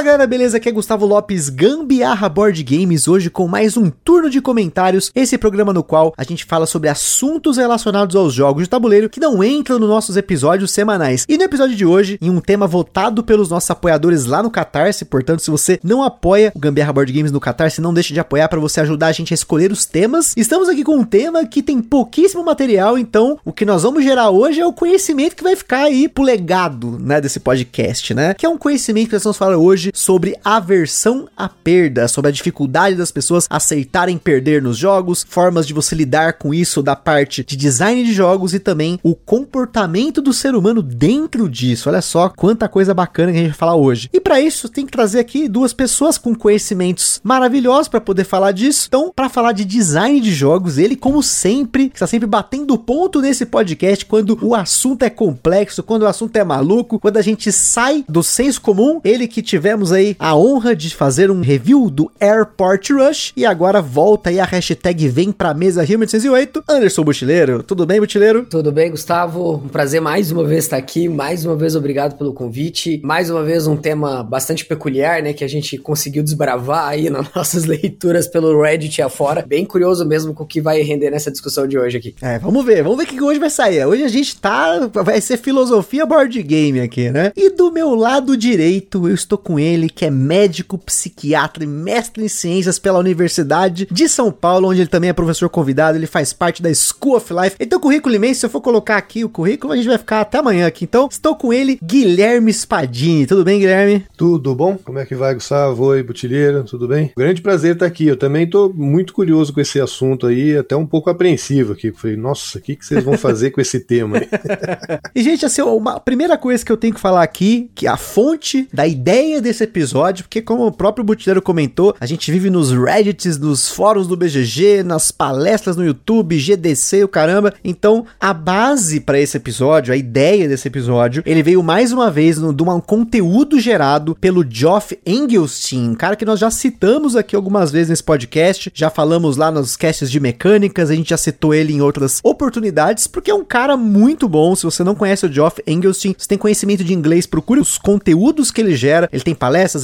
Fala galera, beleza? Aqui é Gustavo Lopes, Gambiarra Board Games, hoje com mais um turno de comentários, esse programa no qual a gente fala sobre assuntos relacionados aos jogos de tabuleiro que não entram nos nossos episódios semanais. E no episódio de hoje, em um tema votado pelos nossos apoiadores lá no Catarse, portanto, se você não apoia o Gambiarra Board Games no Catarse, não deixe de apoiar para você ajudar a gente a escolher os temas. Estamos aqui com um tema que tem pouquíssimo material, então o que nós vamos gerar hoje é o conhecimento que vai ficar aí pro legado, né, desse podcast, né? Que é um conhecimento que nós vamos falar hoje hoje sobre aversão à perda, sobre a dificuldade das pessoas aceitarem perder nos jogos, formas de você lidar com isso da parte de design de jogos e também o comportamento do ser humano dentro disso. Olha só quanta coisa bacana que a gente vai falar hoje. E para isso, tem que trazer aqui duas pessoas com conhecimentos maravilhosos para poder falar disso. Então, para falar de design de jogos, ele como sempre, está sempre batendo ponto nesse podcast quando o assunto é complexo, quando o assunto é maluco, quando a gente sai do senso comum, ele que tiver tivemos aí a honra de fazer um review do Airport Rush e agora volta aí a hashtag vem pra mesa Rio 1808. Anderson Butileiro, tudo bem, Butileiro? Tudo bem, Gustavo. Um prazer mais uma vez estar aqui. Mais uma vez, obrigado pelo convite. Mais uma vez, um tema bastante peculiar, né? Que a gente conseguiu desbravar aí nas nossas leituras pelo Reddit afora. Bem curioso mesmo com o que vai render nessa discussão de hoje aqui. É, vamos ver. Vamos ver o que hoje vai sair. Hoje a gente tá. Vai ser filosofia board game aqui, né? E do meu lado direito, eu estou com com ele, que é médico, psiquiatra e mestre em ciências pela Universidade de São Paulo, onde ele também é professor convidado, ele faz parte da School of Life. Um currículo imenso, se eu for colocar aqui o currículo, a gente vai ficar até amanhã aqui. Então, estou com ele, Guilherme Spadini. Tudo bem, Guilherme? Tudo bom? Como é que vai, Gustavo? Oi, Butilheira, tudo bem? Grande prazer estar aqui. Eu também estou muito curioso com esse assunto aí, até um pouco apreensivo aqui. Falei, nossa, o que, que vocês vão fazer com esse tema aí? e, gente, assim, uma primeira coisa que eu tenho que falar aqui, que a fonte da ideia desse episódio, porque como o próprio Butileiro comentou, a gente vive nos Reddits, nos fóruns do BGG, nas palestras no YouTube, GDC, o caramba. Então, a base para esse episódio, a ideia desse episódio, ele veio mais uma vez no, de um conteúdo gerado pelo Geoff Engelstein, cara que nós já citamos aqui algumas vezes nesse podcast, já falamos lá nos casts de mecânicas, a gente já citou ele em outras oportunidades, porque é um cara muito bom. Se você não conhece o Geoff Engelstein, você tem conhecimento de inglês, procure os conteúdos que ele gera. Ele tem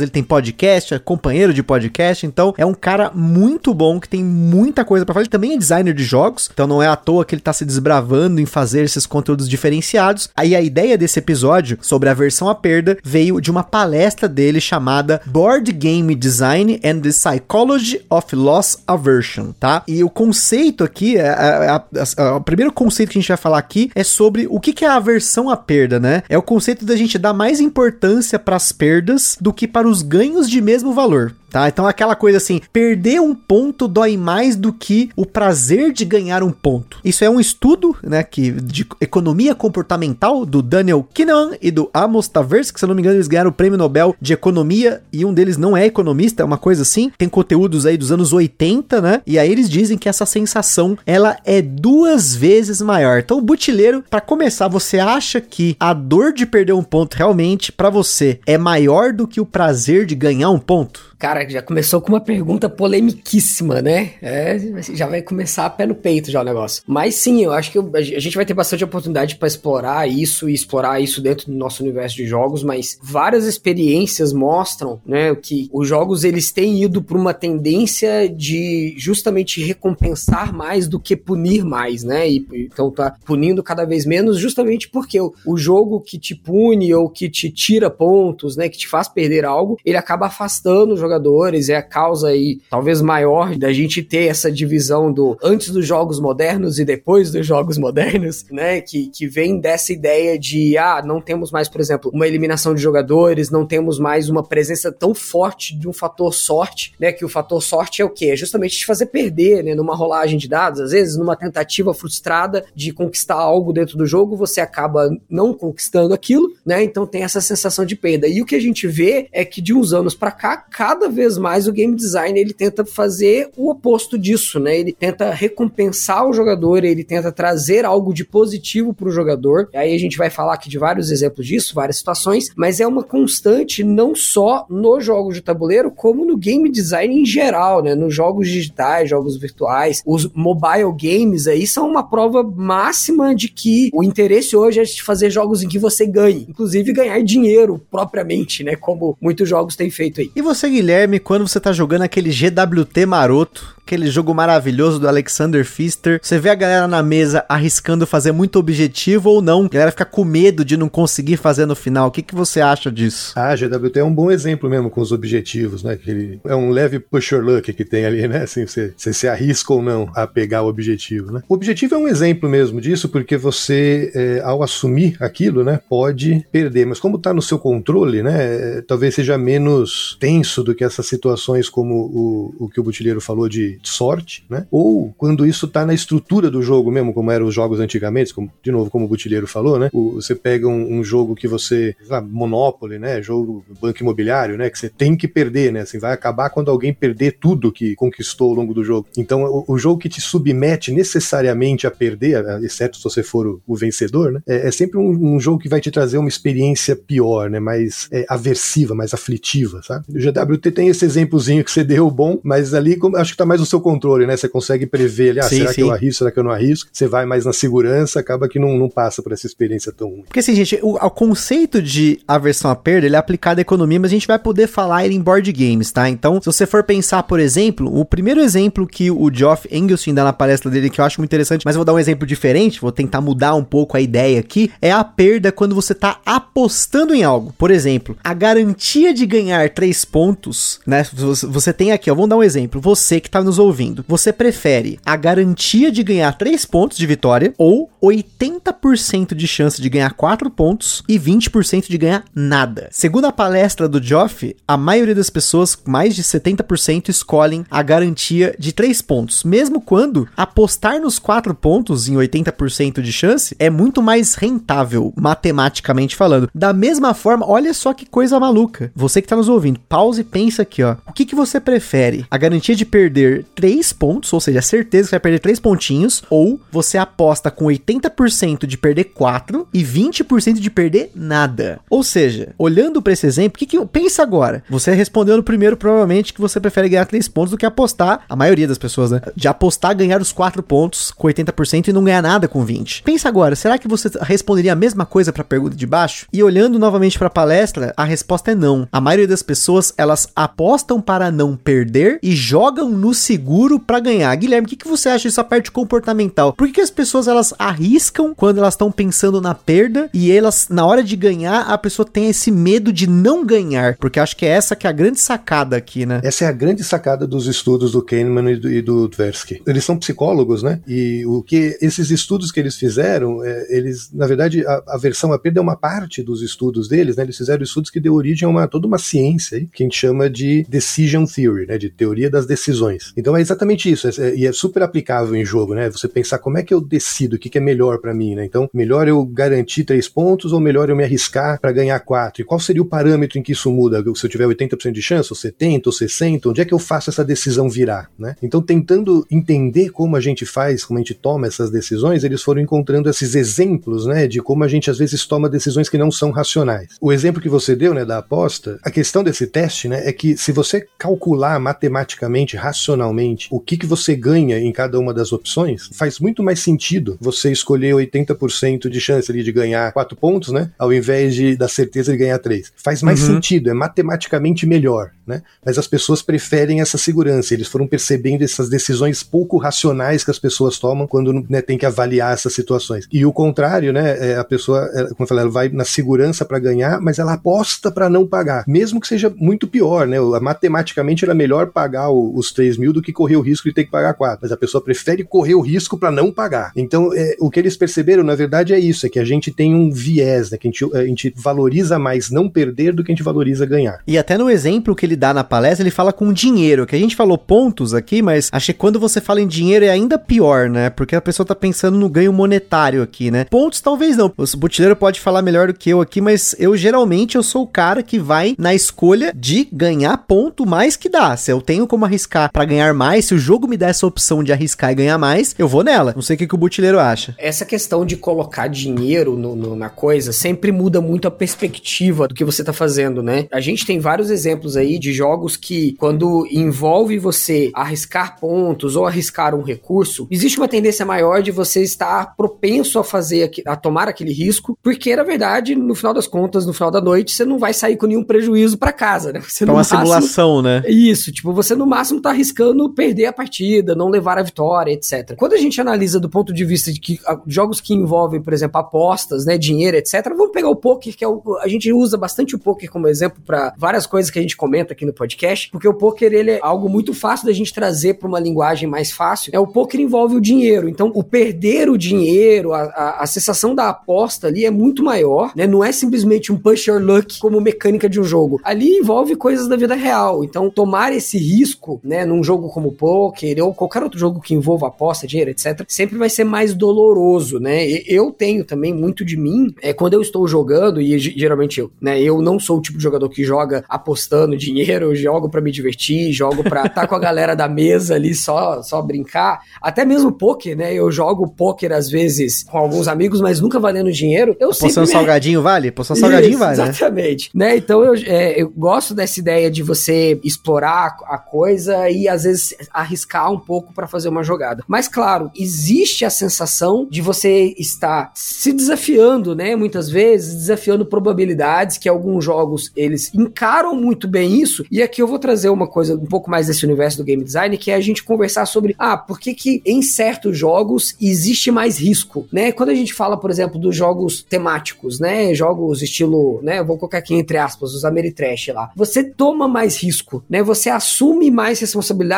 ele tem podcast, é companheiro de podcast, então é um cara muito bom que tem muita coisa para falar. Ele também é designer de jogos, então não é à toa que ele tá se desbravando em fazer esses conteúdos diferenciados. Aí a ideia desse episódio sobre a versão à perda veio de uma palestra dele chamada Board Game Design and the Psychology of Loss Aversion, tá? E o conceito aqui, é, é, é, o primeiro conceito que a gente vai falar aqui é sobre o que, que é a aversão à perda, né? É o conceito da gente dar mais importância para as perdas do que para os ganhos de mesmo valor tá? Então aquela coisa assim, perder um ponto dói mais do que o prazer de ganhar um ponto. Isso é um estudo, né, que de economia comportamental do Daniel Kahneman e do Amos Tversky, que se eu não me engano eles ganharam o prêmio Nobel de economia e um deles não é economista, é uma coisa assim. Tem conteúdos aí dos anos 80, né? E aí eles dizem que essa sensação ela é duas vezes maior. Então, o butileiro, para começar, você acha que a dor de perder um ponto realmente para você é maior do que o prazer de ganhar um ponto? Cara, já começou com uma pergunta polemiquíssima, né? É, já vai começar a pé no peito já o negócio. Mas sim, eu acho que a gente vai ter bastante oportunidade para explorar isso e explorar isso dentro do nosso universo de jogos, mas várias experiências mostram, né, que os jogos eles têm ido para uma tendência de justamente recompensar mais do que punir mais, né? E, então tá punindo cada vez menos justamente porque o, o jogo que te pune ou que te tira pontos, né, que te faz perder algo, ele acaba afastando o jogadores, é a causa aí talvez maior da gente ter essa divisão do antes dos jogos modernos e depois dos jogos modernos, né? Que, que vem dessa ideia de, ah, não temos mais, por exemplo, uma eliminação de jogadores, não temos mais uma presença tão forte de um fator sorte, né? Que o fator sorte é o quê? É justamente te fazer perder, né? Numa rolagem de dados, às vezes numa tentativa frustrada de conquistar algo dentro do jogo, você acaba não conquistando aquilo, né? Então tem essa sensação de perda. E o que a gente vê é que de uns anos para cá, cada vez mais o game design ele tenta fazer o oposto disso, né? Ele tenta recompensar o jogador, ele tenta trazer algo de positivo para o jogador. E aí a gente vai falar aqui de vários exemplos disso, várias situações, mas é uma constante não só nos jogos de tabuleiro, como no game design em geral, né? Nos jogos digitais, jogos virtuais, os mobile games aí são uma prova máxima de que o interesse hoje é de fazer jogos em que você ganhe, inclusive ganhar dinheiro propriamente, né? Como muitos jogos têm feito aí. E você, Guilherme, quando você tá jogando aquele GWT maroto, aquele jogo maravilhoso do Alexander Pfister. Você vê a galera na mesa arriscando fazer muito objetivo ou não. A galera fica com medo de não conseguir fazer no final. O que, que você acha disso? Ah, GWT é um bom exemplo mesmo com os objetivos, né? Que é um leve push luck que tem ali, né? Assim, você, você se arrisca ou não a pegar o objetivo, né? O objetivo é um exemplo mesmo disso, porque você, é, ao assumir aquilo, né, pode perder. Mas como tá no seu controle, né? É, talvez seja menos tenso do que essas situações como o, o que o Butilheiro falou de sorte, né? Ou quando isso tá na estrutura do jogo mesmo, como eram os jogos antigamente, como, de novo, como o Butilheiro falou, né? O, você pega um, um, jogo que você, lá, Monopoly, né? Jogo banco imobiliário, né? Que você tem que perder, né? Assim, vai acabar quando alguém perder tudo que conquistou ao longo do jogo. Então, o, o jogo que te submete necessariamente a perder, exceto se você for o, o vencedor, né? É, é sempre um, um, jogo que vai te trazer uma experiência pior, né? Mais é, aversiva, mais aflitiva, sabe? O GWT tem esse exemplozinho que você deu bom, mas ali acho que tá mais seu controle, né? Você consegue prever ali, ah, sim, será sim. que eu arrisco, será que eu não arrisco? Você vai mais na segurança, acaba que não, não passa por essa experiência tão ruim. Porque assim, gente, o, o conceito de aversão à perda, ele é aplicado à economia, mas a gente vai poder falar ele em board games, tá? Então, se você for pensar, por exemplo, o primeiro exemplo que o Geoff Engelstein dá na palestra dele, que eu acho muito interessante, mas eu vou dar um exemplo diferente, vou tentar mudar um pouco a ideia aqui, é a perda quando você tá apostando em algo. Por exemplo, a garantia de ganhar três pontos, né? Você tem aqui, ó, vamos dar um exemplo. Você que tá nos ouvindo, você prefere a garantia de ganhar 3 pontos de vitória ou 80% de chance de ganhar 4 pontos e 20% de ganhar nada? Segundo a palestra do Joff, a maioria das pessoas, mais de 70%, escolhem a garantia de 3 pontos, mesmo quando apostar nos 4 pontos em 80% de chance é muito mais rentável, matematicamente falando. Da mesma forma, olha só que coisa maluca. Você que está nos ouvindo, pause e pensa aqui, ó. O que, que você prefere? A garantia de perder 3 pontos, ou seja, certeza que vai perder 3 pontinhos, ou você aposta com 80% de perder 4 e 20% de perder nada. Ou seja, olhando para esse exemplo, o que, que pensa agora? Você respondeu no primeiro, provavelmente, que você prefere ganhar 3 pontos do que apostar, a maioria das pessoas, né? De apostar ganhar os 4 pontos com 80% e não ganhar nada com 20. Pensa agora, será que você responderia a mesma coisa para a pergunta de baixo? E olhando novamente para a palestra, a resposta é não. A maioria das pessoas, elas apostam para não perder e jogam no seguro para ganhar. Guilherme, o que, que você acha dessa parte comportamental? Por que, que as pessoas elas arriscam quando elas estão pensando na perda e elas, na hora de ganhar, a pessoa tem esse medo de não ganhar? Porque acho que é essa que é a grande sacada aqui, né? Essa é a grande sacada dos estudos do Kahneman e do, e do Tversky. Eles são psicólogos, né? E o que esses estudos que eles fizeram, é, eles, na verdade, a, a versão à perda é uma parte dos estudos deles, né? Eles fizeram estudos que deu origem a uma, toda uma ciência aí, que a gente chama de decision theory, né? De teoria das decisões. Então é exatamente isso, é, e é super aplicável em jogo, né? Você pensar como é que eu decido o que, que é melhor para mim, né? Então, melhor eu garantir três pontos ou melhor eu me arriscar para ganhar quatro? E qual seria o parâmetro em que isso muda? Se eu tiver 80% de chance, ou 70, ou 60, onde é que eu faço essa decisão virar, né? Então, tentando entender como a gente faz, como a gente toma essas decisões, eles foram encontrando esses exemplos, né, de como a gente às vezes toma decisões que não são racionais. O exemplo que você deu, né, da aposta, a questão desse teste, né, é que se você calcular matematicamente, racionalmente, o que que você ganha em cada uma das opções, faz muito mais sentido você escolher 80% de chance ali de ganhar 4 pontos, né? Ao invés de da certeza de ganhar 3. Faz mais uhum. sentido, é matematicamente melhor, né? Mas as pessoas preferem essa segurança, eles foram percebendo essas decisões pouco racionais que as pessoas tomam quando né, tem que avaliar essas situações. E o contrário, né? É, a pessoa, é, como eu falei, ela vai na segurança para ganhar, mas ela aposta para não pagar, mesmo que seja muito pior, né? Matematicamente era melhor pagar os 3 mil do que correr o risco de ter que pagar 4, mas a pessoa prefere correr o risco para não pagar. Então, é, o que eles perceberam, na verdade, é isso: é que a gente tem um viés, né? Que a gente, a gente valoriza mais não perder do que a gente valoriza ganhar. E até no exemplo que ele dá na palestra, ele fala com dinheiro, que a gente falou pontos aqui, mas achei que quando você fala em dinheiro é ainda pior, né? Porque a pessoa tá pensando no ganho monetário aqui, né? Pontos talvez não. O butileiro pode falar melhor do que eu aqui, mas eu geralmente eu sou o cara que vai na escolha de ganhar ponto mais que dá. Se eu tenho como arriscar para ganhar mais, se o jogo me dá essa opção de arriscar e ganhar mais, eu vou nela. Não sei o que, que o butileiro acha. Essa questão de colocar dinheiro no, no, na coisa sempre muda muito a perspectiva do que você tá fazendo, né? A gente tem vários exemplos aí de jogos que, quando envolve você arriscar pontos ou arriscar um recurso, existe uma tendência maior de você estar propenso a fazer, a tomar aquele risco, porque na verdade, no final das contas, no final da noite, você não vai sair com nenhum prejuízo para casa, né? Você é uma máximo, simulação, né? Isso, tipo, você no máximo tá arriscando perder a partida, não levar a vitória, etc. Quando a gente analisa do ponto de vista de que jogos que envolvem, por exemplo, apostas, né, dinheiro, etc, vamos pegar o poker, que é o, a gente usa bastante o poker como exemplo para várias coisas que a gente comenta aqui no podcast, porque o poker ele é algo muito fácil da gente trazer para uma linguagem mais fácil. É o poker envolve o dinheiro, então o perder o dinheiro, a, a, a sensação da aposta ali é muito maior, né? Não é simplesmente um push your luck como mecânica de um jogo. Ali envolve coisas da vida real. Então tomar esse risco, né, num jogo como poker ou qualquer outro jogo que envolva aposta, dinheiro, etc, sempre vai ser mais doloroso, né? Eu tenho também muito de mim, é quando eu estou jogando e geralmente eu, né, eu não sou o tipo de jogador que joga apostando dinheiro, eu jogo para me divertir, jogo para estar tá com a galera da mesa ali só só brincar. Até mesmo poker, né? Eu jogo poker às vezes com alguns amigos, mas nunca valendo dinheiro. Eu Apostando me... salgadinho vale? Apostando salgadinho Isso, vale, né? Exatamente. Né? né? Então eu, é, eu gosto dessa ideia de você explorar a coisa e às vezes arriscar um pouco para fazer uma jogada. Mas claro, existe a sensação de você estar se desafiando, né? Muitas vezes desafiando probabilidades que alguns jogos eles encaram muito bem isso. E aqui eu vou trazer uma coisa um pouco mais desse universo do game design, que é a gente conversar sobre, ah, por que que em certos jogos existe mais risco, né? Quando a gente fala, por exemplo, dos jogos temáticos, né? Jogos estilo, né? Vou colocar aqui entre aspas, os Ameritrash lá. Você toma mais risco, né? Você assume mais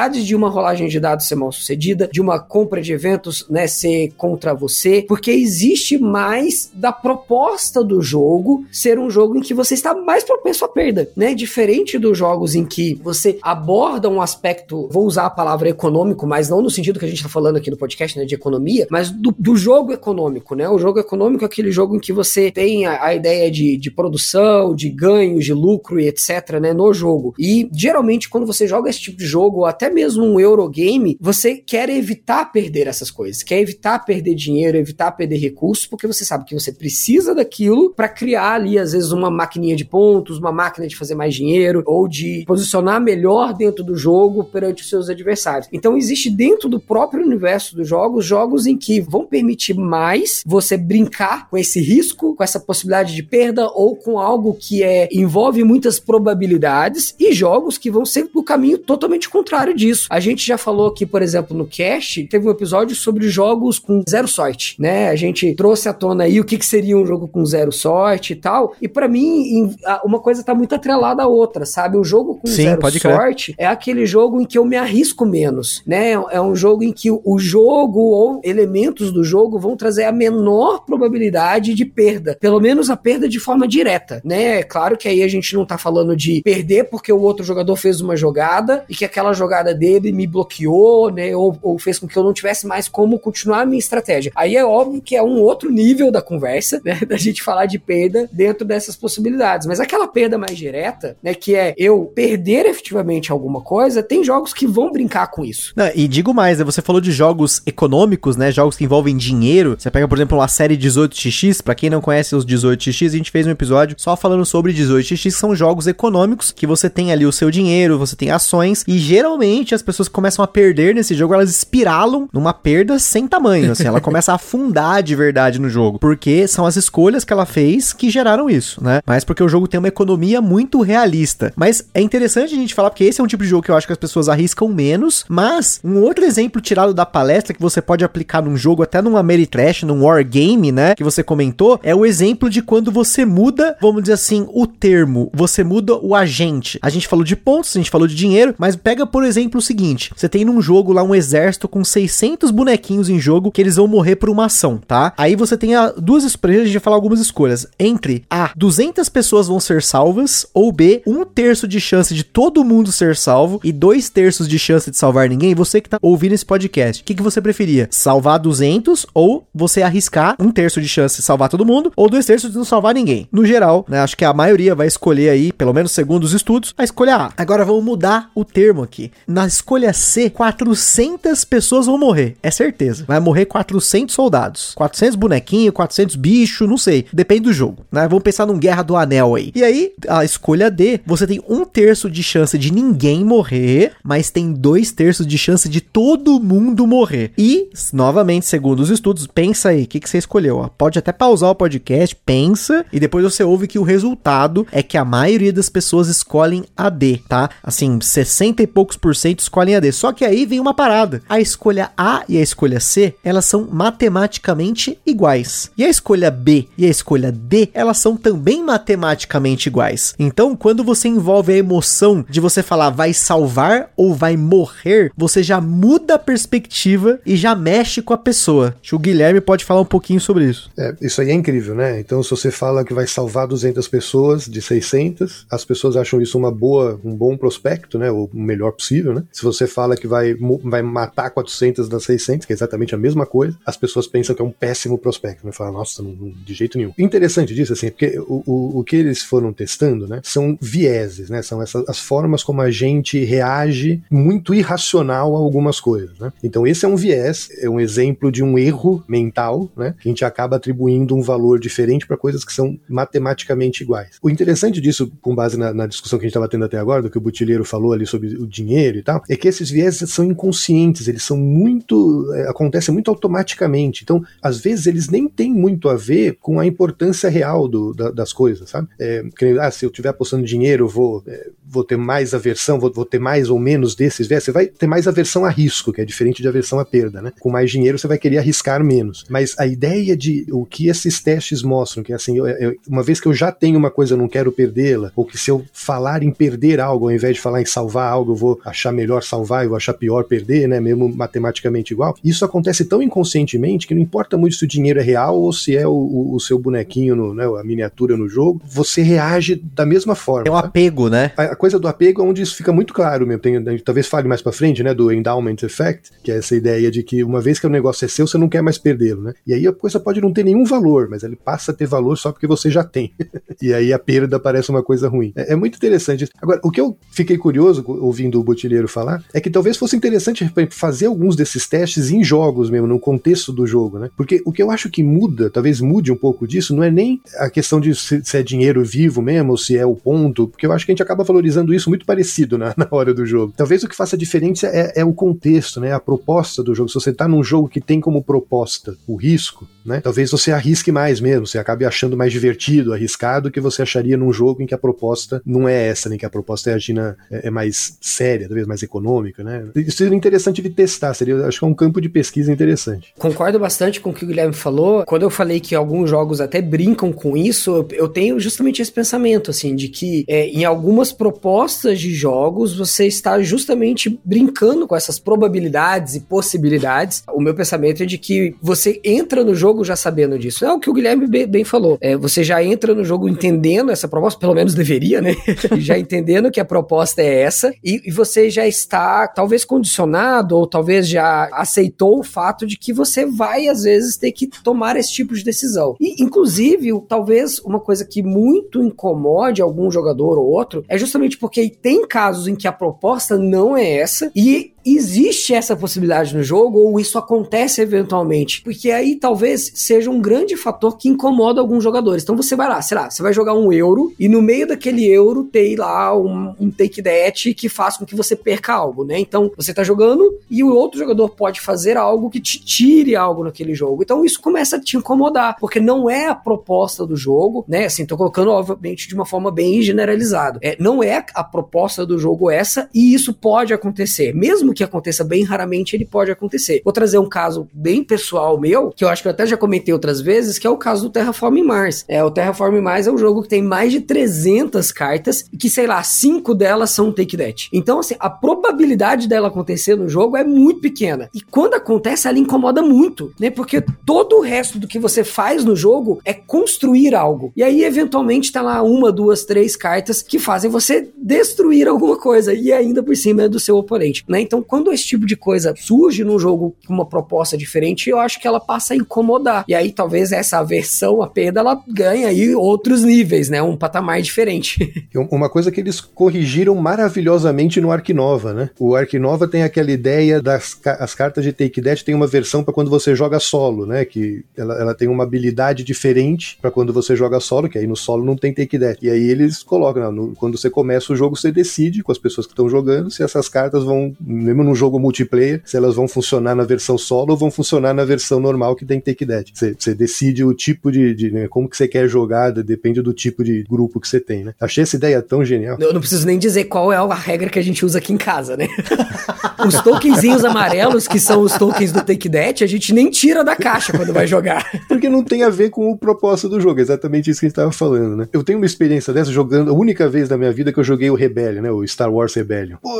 de uma rolagem de dados ser mal sucedida, de uma compra de eventos, né, ser contra você, porque existe mais da proposta do jogo ser um jogo em que você está mais propenso à perda, né? Diferente dos jogos em que você aborda um aspecto, vou usar a palavra econômico, mas não no sentido que a gente está falando aqui no podcast, né, de economia, mas do, do, jogo econômico, né? O jogo econômico é aquele jogo em que você tem a, a ideia de, de produção, de ganhos, de lucro e etc, né, no jogo. E geralmente quando você joga esse tipo de jogo, ou mesmo um Eurogame, você quer evitar perder essas coisas, quer evitar perder dinheiro, evitar perder recursos, porque você sabe que você precisa daquilo para criar ali, às vezes, uma maquininha de pontos, uma máquina de fazer mais dinheiro, ou de posicionar melhor dentro do jogo perante os seus adversários. Então, existe dentro do próprio universo dos jogos, jogos em que vão permitir mais você brincar com esse risco, com essa possibilidade de perda, ou com algo que é envolve muitas probabilidades, e jogos que vão ser o caminho totalmente contrário disso. A gente já falou aqui, por exemplo, no cast, teve um episódio sobre jogos com zero sorte, né? A gente trouxe à tona aí o que, que seria um jogo com zero sorte e tal. E para mim, uma coisa tá muito atrelada à outra, sabe? O jogo com Sim, zero sorte crer. é aquele jogo em que eu me arrisco menos, né? É um jogo em que o jogo ou elementos do jogo vão trazer a menor probabilidade de perda, pelo menos a perda de forma direta, né? É claro que aí a gente não tá falando de perder porque o outro jogador fez uma jogada e que aquela jogada dele me bloqueou, né? Ou, ou fez com que eu não tivesse mais como continuar a minha estratégia. Aí é óbvio que é um outro nível da conversa, né? Da gente falar de perda dentro dessas possibilidades. Mas aquela perda mais direta, né? Que é eu perder efetivamente alguma coisa, tem jogos que vão brincar com isso. Não, e digo mais, né? Você falou de jogos econômicos, né? Jogos que envolvem dinheiro. Você pega, por exemplo, a série 18xx. Para quem não conhece os 18xx, a gente fez um episódio só falando sobre 18xx. São jogos econômicos que você tem ali o seu dinheiro, você tem ações. E geralmente as pessoas que começam a perder nesse jogo, elas espiralam numa perda sem tamanho. Assim, ela começa a afundar de verdade no jogo. Porque são as escolhas que ela fez que geraram isso, né? Mas porque o jogo tem uma economia muito realista. Mas é interessante a gente falar, porque esse é um tipo de jogo que eu acho que as pessoas arriscam menos. Mas um outro exemplo tirado da palestra que você pode aplicar num jogo, até num Ameritrash, num Wargame, né? Que você comentou, é o exemplo de quando você muda, vamos dizer assim, o termo. Você muda o agente. A gente falou de pontos, a gente falou de dinheiro, mas pega, por exemplo, o seguinte: você tem num jogo lá um exército com 600 bonequinhos em jogo que eles vão morrer por uma ação, tá? Aí você tem a, duas escolhas, a gente vai falar algumas escolhas. Entre A, 200 pessoas vão ser salvas, ou B, um terço de chance de todo mundo ser salvo e dois terços de chance de salvar ninguém. Você que tá ouvindo esse podcast, o que, que você preferia? Salvar 200 ou você arriscar um terço de chance de salvar todo mundo ou dois terços de não salvar ninguém? No geral, né, acho que a maioria vai escolher aí, pelo menos segundo os estudos, a escolha A. Agora vamos mudar o termo aqui. Na escolha C, 400 pessoas vão morrer, é certeza. Vai morrer 400 soldados, 400 bonequinhos, 400 bichos, não sei, depende do jogo, né? Vamos pensar num Guerra do Anel aí. E aí, a escolha D, você tem um terço de chance de ninguém morrer, mas tem dois terços de chance de todo mundo morrer. E, novamente, segundo os estudos, pensa aí, o que, que você escolheu? Ó. Pode até pausar o podcast, pensa, e depois você ouve que o resultado é que a maioria das pessoas escolhem a D, tá? Assim, 60 e poucos por cento escolhem a D. Só que aí vem uma parada. A escolha A e a escolha C, elas são matematicamente iguais. E a escolha B e a escolha D, elas são também matematicamente iguais. Então, quando você envolve a emoção de você falar vai salvar ou vai morrer, você já muda a perspectiva e já mexe com a pessoa. Acho que o Guilherme pode falar um pouquinho sobre isso. É, isso aí é incrível, né? Então, se você fala que vai salvar 200 pessoas de 600, as pessoas acham isso uma boa, um bom prospecto, né? O melhor possível, né? Se você fala que vai, vai matar 400 das 600, que é exatamente a mesma coisa, as pessoas pensam que é um péssimo prospecto, né? Falam, nossa, não, não, de jeito nenhum. Interessante disso, assim, porque o, o, o que eles foram testando, né? São vieses, né? São essas as formas como a gente reage muito irracional a algumas coisas, né? Então, esse é um viés, é um exemplo de um erro mental, né? Que a gente acaba atribuindo um valor diferente para coisas que são matematicamente iguais. O interessante disso, com base na, na discussão que a gente estava tendo até agora, do que o Butilheiro falou ali sobre o dinheiro e tal, é que esses vieses são inconscientes, eles são muito. É, acontecem muito automaticamente. Então, às vezes, eles nem têm muito a ver com a importância real do, da, das coisas, sabe? É, que, ah, se eu estiver apostando dinheiro, eu vou, é, vou ter mais aversão, vou, vou ter mais ou menos desses vieses. Você vai ter mais aversão a risco, que é diferente de aversão a perda, né? Com mais dinheiro, você vai querer arriscar menos. Mas a ideia de o que esses testes mostram, que assim, eu, eu, uma vez que eu já tenho uma coisa, eu não quero perdê-la, ou que se eu falar em perder algo, ao invés de falar em salvar algo, eu vou achar melhor salvar, eu vou achar pior perder, né? Mesmo matematicamente igual. Isso acontece tão inconscientemente que não importa muito se o dinheiro é real ou se é o, o, seu bonequinho, no, né, a miniatura no jogo, você reage da mesma forma. É um sabe? apego, né? A, a, coisa do apego é onde isso fica muito claro mesmo. Tem, talvez fale mais pra frente, né? Do endowment effect, que é essa ideia de que uma vez que o negócio é seu, você não quer mais perdê-lo, né? E aí a coisa pode não ter nenhum valor, mas ele passa a ter valor só porque você já tem. e aí a perda parece uma coisa ruim. É, é, muito interessante. Agora, o que eu fiquei curioso ouvindo o Botilheiro falar é que talvez fosse interessante fazer alguns desses testes em jogos mesmo, no contexto do jogo, né? Porque o que eu acho que muda, talvez mude um pouco disso, não é nem a questão de se, é dinheiro vivo mesmo, ou se é o ponto, porque eu acho que a gente acaba valorizando isso muito parecido na, na hora do jogo. Talvez o que faça diferença é, é, o contexto, né? A proposta do jogo. Se você tá num jogo que tem como proposta o risco, né? Talvez você arrisque mais mesmo, você acabe achando mais divertido, arriscado, que você acharia num jogo em que a proposta não é essa, nem que a proposta é é, é, mais séria, talvez mais econômica, né? Isso seria interessante de testar, seria, acho que é um campo de pesquisa interessante. Concordo bastante com o que o Guilherme falou. Quando eu falei que alguns jogos até brincam com isso, eu, tenho justamente esse pensamento, assim, de que é, em algumas propostas de jogos você está justamente brincando com essas probabilidades e possibilidades. O meu pensamento é de que você entra no jogo já sabendo disso. É o que o Guilherme bem, bem falou. É, você já entra no jogo entendendo essa proposta, pelo menos deveria, né? já entendendo que a proposta é essa, e, e você já está talvez condicionado, ou talvez já aceitou o fato de que você vai, às vezes, ter que tomar esse tipo de decisão. E, inclusive, talvez uma coisa que muito incomode algum jogador ou outro é justamente porque tem casos em que a proposta não é essa, e existe essa possibilidade no jogo ou isso acontece eventualmente? Porque aí talvez seja um grande fator que incomoda alguns jogadores. Então você vai lá, sei lá, você vai jogar um euro e no meio daquele euro tem lá um, um take that que faz com que você perca algo, né? Então você tá jogando e o outro jogador pode fazer algo que te tire algo naquele jogo. Então isso começa a te incomodar, porque não é a proposta do jogo, né? Assim, tô colocando obviamente de uma forma bem generalizada. É, não é a proposta do jogo essa e isso pode acontecer. Mesmo que aconteça bem raramente, ele pode acontecer. Vou trazer um caso bem pessoal meu, que eu acho que eu até já comentei outras vezes, que é o caso do Terraform Mars. É, o Terraform Mars é um jogo que tem mais de 300 cartas e que, sei lá, cinco delas são Take That. Então, assim, a probabilidade dela acontecer no jogo é muito pequena. E quando acontece, ela incomoda muito, né? Porque todo o resto do que você faz no jogo é construir algo. E aí, eventualmente, tá lá uma, duas, três cartas que fazem você destruir alguma coisa. E ainda por cima é do seu oponente, né? Então, quando esse tipo de coisa surge num jogo com uma proposta diferente, eu acho que ela passa a incomodar. E aí talvez essa versão, a perda, ela ganha aí outros níveis, né? Um patamar diferente. Uma coisa que eles corrigiram maravilhosamente no Ark Nova, né? O Ark Nova tem aquela ideia das as cartas de Take That tem uma versão para quando você joga solo, né? Que ela, ela tem uma habilidade diferente para quando você joga solo, que aí no solo não tem Take That. E aí eles colocam, não, no, quando você começa o jogo, você decide com as pessoas que estão jogando se essas cartas vão, mesmo num jogo multiplayer, se elas vão funcionar na versão solo ou vão funcionar na versão normal que tem Take That. Você, decide o tipo de, de né, como que você quer jogar, depende do tipo de grupo que você tem, né? Achei essa ideia tão genial. Eu não preciso nem dizer qual é a regra que a gente usa aqui em casa, né? os tokenzinhos amarelos, que são os tokens do Take That, a gente nem tira da caixa quando vai jogar. Porque não tem a ver com o propósito do jogo, exatamente isso que a gente tava falando, né? Eu tenho uma experiência dessa jogando, a única vez da minha vida que eu joguei o Rebellion, né? O Star Wars Rebellion. Pô,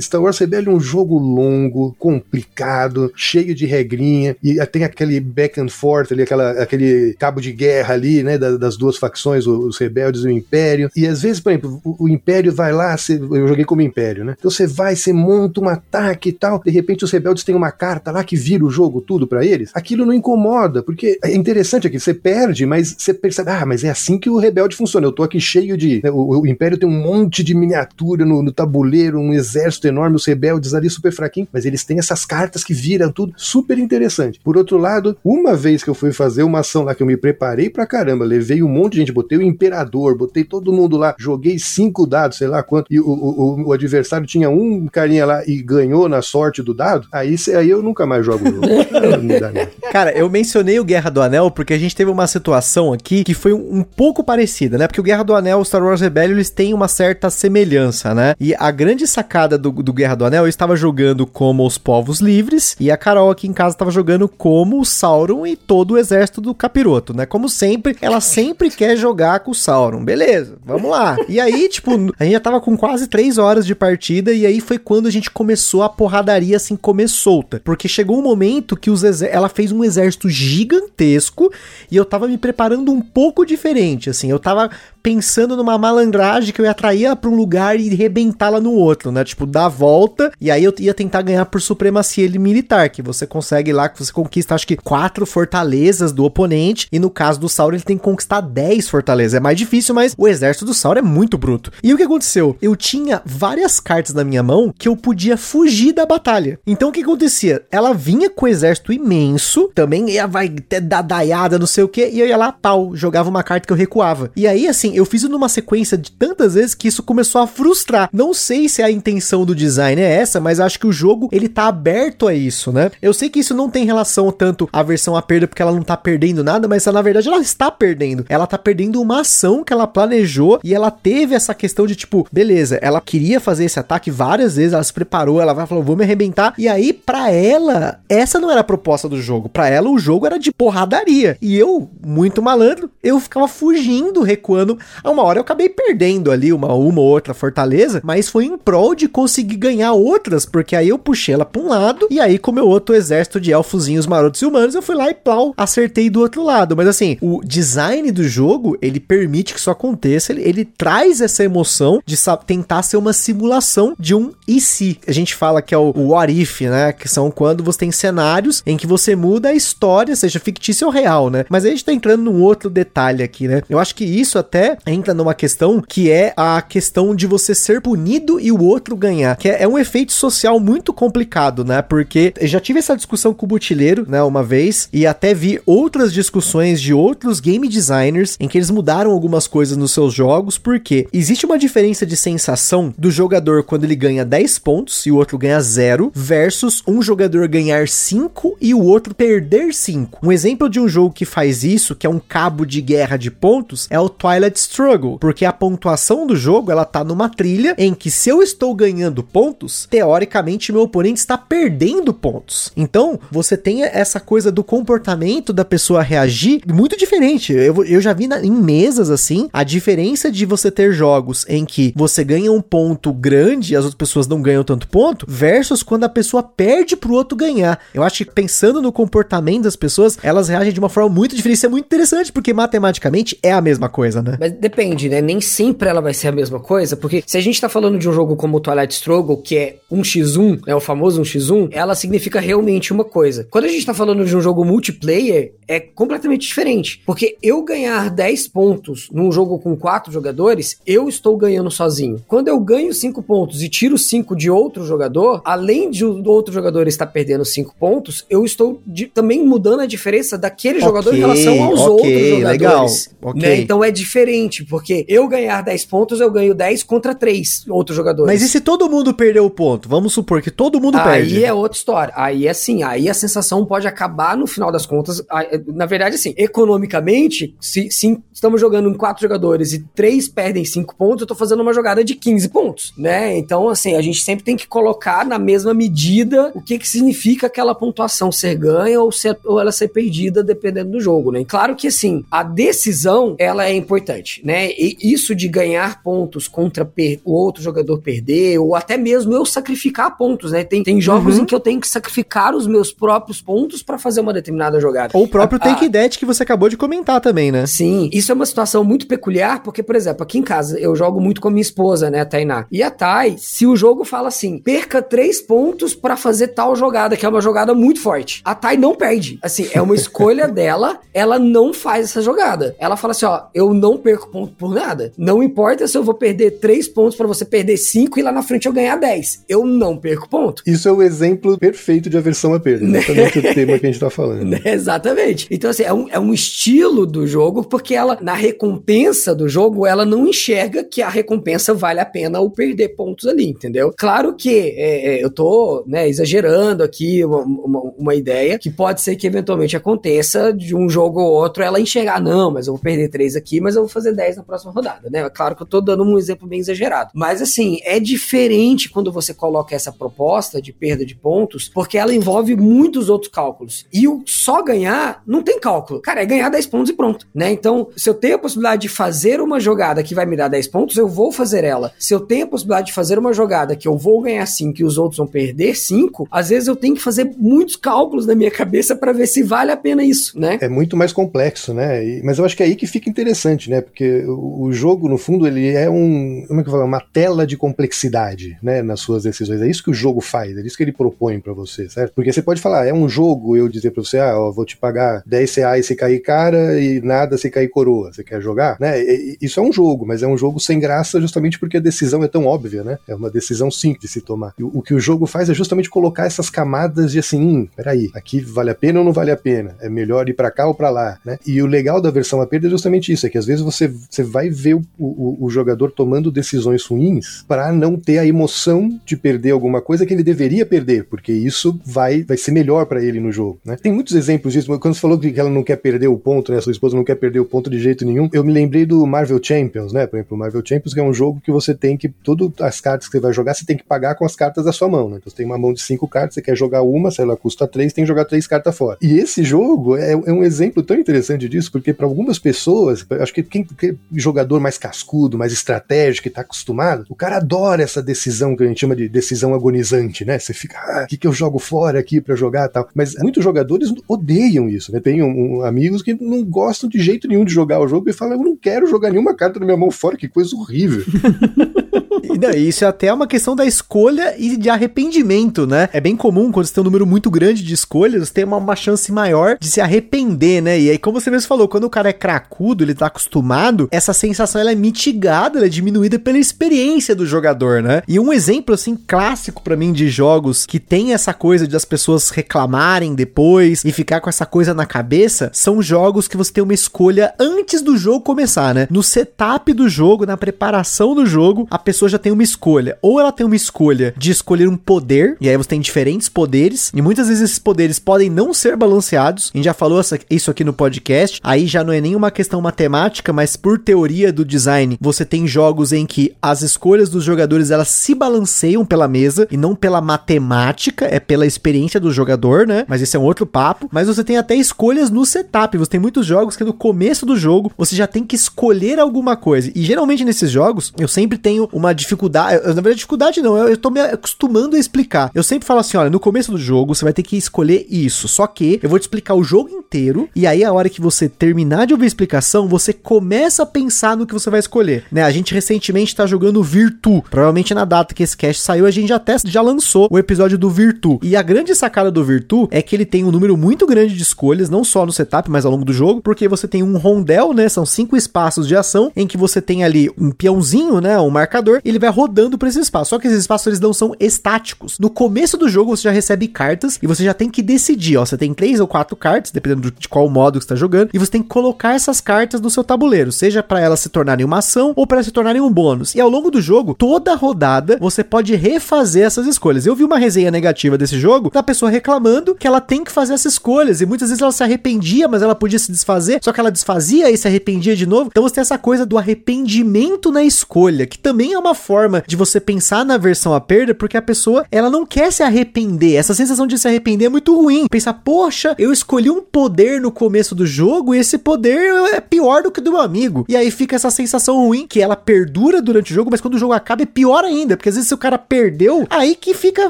Star Wars Rebellion é um jogo longo, complicado, cheio de regrinha, e tem aquele back and forth ali, aquela, aquele cabo de guerra ali, né? Das duas facções, os rebeldes e o Império. E às vezes, por exemplo, o, Império vai lá, eu joguei como Império, né? Então você vai, você monta um ataque e tal, de repente os rebeldes têm uma carta lá que vira o jogo tudo para eles. Aquilo não incomoda, porque é interessante aqui, você perde, mas você percebe, ah, mas é assim que o rebelde funciona. Eu tô aqui cheio de. Né, o, o, Império tem um monte de miniatura no, no, tabuleiro, um exército enorme, os rebeldes ali super fraquinhos, mas eles têm essas cartas que viram tudo, super interessante. Por outro lado, uma vez que eu fui fazer uma ação lá que eu me preparei pra caramba, levei um monte de gente, botei o imperador, botei todo mundo lá, joguei cinco dados, sei lá quanto, e o, o, o adversário tinha um carinha lá e ganhou na sorte do dado, aí, aí eu nunca mais jogo o jogo. Cara, eu mencionei o Guerra do Anel porque a gente teve uma situação aqui que foi um, um pouco parecida, né? Porque o Guerra do Anel e o Star Wars Rebellion, eles têm uma certa semelhança, né? E a grande sacada do, do Guerra do Anel, estava jogando como os povos livres e a Carol aqui em casa estava jogando como o Sauron e todo o exército do Capiroto, né? Como sempre, ela sempre quer jogar com o Sauron. Beleza, vamos lá. E aí, tipo, a gente já tava com quase três horas de partida e aí foi quando a gente começou a porradaria assim comer solta. Porque chegou um momento que os ela fez um exército gigantesco e eu tava me preparando um pouco diferente, assim. Eu tava pensando numa malandragem que eu ia atrair para um lugar e rebentá-la no outro, né? Tipo, dar a volta e aí eu ia tentar ganhar por supremacia militar, que você consegue lá, que você conquista acho que quatro fortalezas do oponente e no caso do Sauron ele tem que conquistar 10 fortalezas. É mais difícil, mas o exército do Sauron é muito bruto. E o que aconteceu? Eu tinha várias cartas na minha mão que eu podia fugir da batalha. Então o que acontecia? Ela vinha com o exército imenso, também ia vai ter dar daiada, não sei o que, e eu ia lá, pau, jogava uma carta que eu recuava. E aí, assim, eu fiz numa sequência de tantas vezes que isso começou a frustrar. Não sei se a intenção do design é essa, mas acho que o jogo ele tá aberto a isso, né? Eu sei que isso não tem relação tanto à versão a perda, porque ela não tá perdendo nada, mas na verdade ela está perdendo. Ela tá perdendo uma ação que ela planejou e ela teve essa questão de tipo, beleza, ela queria fazer esse ataque várias vezes, ela se preparou, ela vai falar, vou me arrebentar. E aí, para ela, essa não era a proposta do jogo. Para ela, o jogo era de porradaria. E eu, muito malandro, eu ficava fugindo, recuando a uma hora eu acabei perdendo ali uma, uma ou outra fortaleza, mas foi em prol de conseguir ganhar outras, porque aí eu puxei ela pra um lado, e aí com meu outro exército de elfozinhos marotos e humanos, eu fui lá e plau, acertei do outro lado. Mas assim, o design do jogo, ele permite que isso aconteça, ele, ele traz essa emoção de tentar ser uma simulação de um e se. A gente fala que é o, o what if, né? Que são quando você tem cenários em que você muda a história, seja fictícia ou real, né? Mas aí a gente tá entrando num outro detalhe aqui, né? Eu acho que isso até entra numa questão que é a questão de você ser punido e o outro ganhar, que é, é um efeito social muito complicado, né? Porque já tive essa discussão com o Butileiro, né, uma vez, e até vi outras discussões de outros game designers em que eles mudaram algumas coisas nos seus jogos, porque existe uma diferença de sensação do jogador quando ele ganha 10 pontos e o outro ganha 0, versus um jogador ganhar 5 e o outro perder 5. Um exemplo de um jogo que faz isso, que é um cabo de guerra de pontos, é o Twilight Struggle, porque a pontuação do jogo ela tá numa trilha em que se eu estou ganhando pontos, teoricamente meu oponente está perdendo pontos. Então, você tem essa coisa do comportamento da pessoa reagir muito diferente. Eu, eu já vi na, em mesas assim, a diferença de você ter jogos em que você ganha um ponto grande e as outras pessoas não ganham tanto ponto, versus quando a pessoa perde pro outro ganhar. Eu acho que pensando no comportamento das pessoas, elas reagem de uma forma muito diferente. Isso é muito interessante, porque matematicamente é a mesma coisa, né? Mas depende, né? Nem sempre ela vai ser a mesma coisa, porque se a gente tá falando de um jogo como o Twilight Struggle, que é 1x1, né, o famoso 1x1, ela significa realmente uma coisa. Quando a gente tá falando de um jogo multiplayer, é completamente diferente, porque eu ganhar 10 pontos num jogo com 4 jogadores, eu estou ganhando sozinho. Quando eu ganho 5 pontos e tiro 5 de outro jogador, além de o outro jogador estar perdendo 5 pontos, eu estou de, também mudando a diferença daquele okay, jogador em relação aos okay, outros jogadores. Legal, okay. né? Então é diferente, porque eu ganhar 10 pontos, eu ganho 10 contra 3 outros jogadores. Mas e se todo mundo perder o ponto? Vamos supor que todo mundo aí perde. Aí é outra história. Aí assim, aí a sensação pode acabar no final das contas. Na verdade, assim, economicamente, se, se estamos jogando em 4 jogadores e 3 perdem 5 pontos, eu tô fazendo uma jogada de 15 pontos, né? Então, assim, a gente sempre tem que colocar na mesma medida o que que significa aquela pontuação ser ganha ou, ser, ou ela ser perdida, dependendo do jogo, né? Claro que, assim, a decisão, ela é importante, né? E isso de ganhar pontos contra o outro jogador perder, ou até mesmo eu sacrificar pontos, né? Tem, tem jogos uhum. em que eu tenho que sacrificar os meus próprios pontos para fazer uma determinada jogada. Ou o próprio a, Take Dead que você acabou de comentar também, né? Sim, isso é uma situação muito peculiar, porque, por exemplo, aqui em casa eu jogo muito com a minha esposa, né, a Tainá. E a Tai, se o jogo fala assim, perca três pontos para fazer tal jogada, que é uma jogada muito forte. A Tai não perde. Assim, é uma escolha dela, ela não faz essa jogada. Ela fala assim, ó, eu não perco ponto por nada. Não importa se eu vou perder três pontos para você perder cinco e lá na frente eu ganhar dez. Eu não perco ponto. Isso é o exemplo perfeito de aversão à perda. Exatamente o tema que a gente tá falando. Exatamente. Então, assim, é um, é um estilo do jogo, porque ela, na recompensa do jogo, ela não enxerga que a recompensa vale a pena ou perder pontos ali, entendeu? Claro que é, é, eu tô né, exagerando aqui uma, uma, uma, ideia que pode ser que eventualmente aconteça de um jogo ou outro ela enxergar, não, mas eu vou perder três aqui, mas eu vou fazer 10 na próxima rodada, né? Claro que eu tô dando um exemplo bem exagerado. Mas assim, é diferente quando você coloca essa proposta de perda de pontos, porque ela envolve muitos outros cálculos. E o só ganhar não tem cálculo. Cara, é ganhar 10 pontos e pronto, né? Então, se eu tenho a possibilidade de fazer uma jogada que vai me dar 10 pontos, eu vou fazer ela. Se eu tenho a possibilidade de fazer uma jogada que eu vou ganhar 5 e os outros vão perder 5, às vezes eu tenho que fazer muitos cálculos na minha cabeça para ver se vale a pena isso, né? É muito mais complexo, né? E, mas eu acho que é aí que fica interessante, né? Porque o, jogo, no fundo, ele é um, como é que eu falo? Uma tela de complexidade, né? Nas suas decisões. É isso que o jogo faz, é isso que ele propõe para você, certo? Porque você pode falar, é um jogo, eu dizer para você, ah, ó, vou te pagar 10 reais se cair cara e nada se cair coroa. Você quer jogar? Né? Isso é um jogo, mas é um jogo sem graça justamente porque a decisão é tão óbvia, né? É uma decisão simples de se tomar. E o que o jogo faz é justamente colocar essas camadas de assim, hum, peraí, aqui vale a pena ou não vale a pena? É melhor ir para cá ou para lá, né? E o legal da versão a perda é justamente isso, é que às vezes você, você vai ver o, o, o jogador tomando decisões ruins para não ter a emoção de perder alguma coisa que ele deveria perder, porque isso vai, vai ser melhor para ele no jogo, né? Tem muitos exemplos disso, quando você falou que ela não quer perder o ponto, né? Sua esposa não quer perder o ponto de jeito nenhum, eu me lembrei do Marvel Champions, né? Por exemplo, o Marvel Champions que é um jogo que você tem que, todas as cartas que você vai jogar, você tem que pagar com as cartas da sua mão, né? Então você tem uma mão de cinco cartas, você quer jogar uma, se ela custa três, tem que jogar três cartas fora. E esse jogo é, é um exemplo tão interessante disso, porque para algumas pessoas, acho que quem, quem jogador mais cascudo, mais estratégico, que tá acostumado, o cara adora essa decisão que a gente chama de decisão agonizante, né? Você fica, ah, o que, que eu jogo fora aqui para jogar tal. Mas muitos jogadores odeiam isso, né? Tem um, um, amigos que não gostam de jeito nenhum de jogar o jogo e falam, eu não quero jogar nenhuma carta na minha mão fora, que coisa horrível. Não, isso é até uma questão da escolha e de arrependimento, né? É bem comum quando você tem um número muito grande de escolhas, ter uma, uma chance maior de se arrepender, né? E aí, como você mesmo falou, quando o cara é cracudo, ele tá acostumado, essa sensação ela é mitigada, ela é diminuída pela experiência do jogador, né? E um exemplo, assim, clássico para mim de jogos que tem essa coisa de as pessoas reclamarem depois e ficar com essa coisa na cabeça, são jogos que você tem uma escolha antes do jogo começar, né? No setup do jogo, na preparação do jogo, a pessoa já tem uma escolha. Ou ela tem uma escolha de escolher um poder, e aí você tem diferentes poderes, e muitas vezes esses poderes podem não ser balanceados. A gente já falou isso aqui no podcast. Aí já não é nenhuma questão matemática, mas por teoria do design, você tem jogos em que as escolhas dos jogadores elas se balanceiam pela mesa e não pela matemática, é pela experiência do jogador, né? Mas esse é um outro papo. Mas você tem até escolhas no setup. Você tem muitos jogos que no começo do jogo você já tem que escolher alguma coisa. E geralmente nesses jogos eu sempre tenho uma dificuldade. Na verdade, dificuldade não, eu, eu tô me acostumando a explicar. Eu sempre falo assim: olha, no começo do jogo você vai ter que escolher isso. Só que eu vou te explicar o jogo inteiro. E aí, a hora que você terminar de ouvir a explicação, você começa a pensar no que você vai escolher. Né? A gente recentemente tá jogando Virtu. Provavelmente na data que esse cast saiu, a gente já até já lançou o episódio do Virtu. E a grande sacada do Virtu é que ele tem um número muito grande de escolhas, não só no setup, mas ao longo do jogo, porque você tem um rondel, né? São cinco espaços de ação em que você tem ali um peãozinho, né? Um marcador, ele vai rodando por esse espaço. Só que esses espaços eles não são estáticos. No começo do jogo você já recebe cartas e você já tem que decidir, ó. Você tem três ou quatro cartas, dependendo de qual modo que está jogando, e você tem que colocar essas cartas no seu tabuleiro, seja para elas se tornarem uma ação ou para se tornarem um bônus. E ao longo do jogo, toda rodada, você pode refazer essas escolhas. Eu vi uma resenha negativa desse jogo da pessoa reclamando que ela tem que fazer essas escolhas e muitas vezes ela se arrependia, mas ela podia se desfazer, só que ela desfazia e se arrependia de novo. Então você tem essa coisa do arrependimento na escolha, que também é uma forma de você pensar na versão a perda, porque a pessoa, ela não quer se arrepender. Essa sensação de se arrepender é muito ruim. Pensar, poxa, eu escolhi um poder no começo do jogo e esse poder é pior do que do meu amigo. E aí fica essa sensação ruim que ela perdura durante o jogo, mas quando o jogo acaba é pior ainda, porque às vezes se o cara perdeu, aí que fica,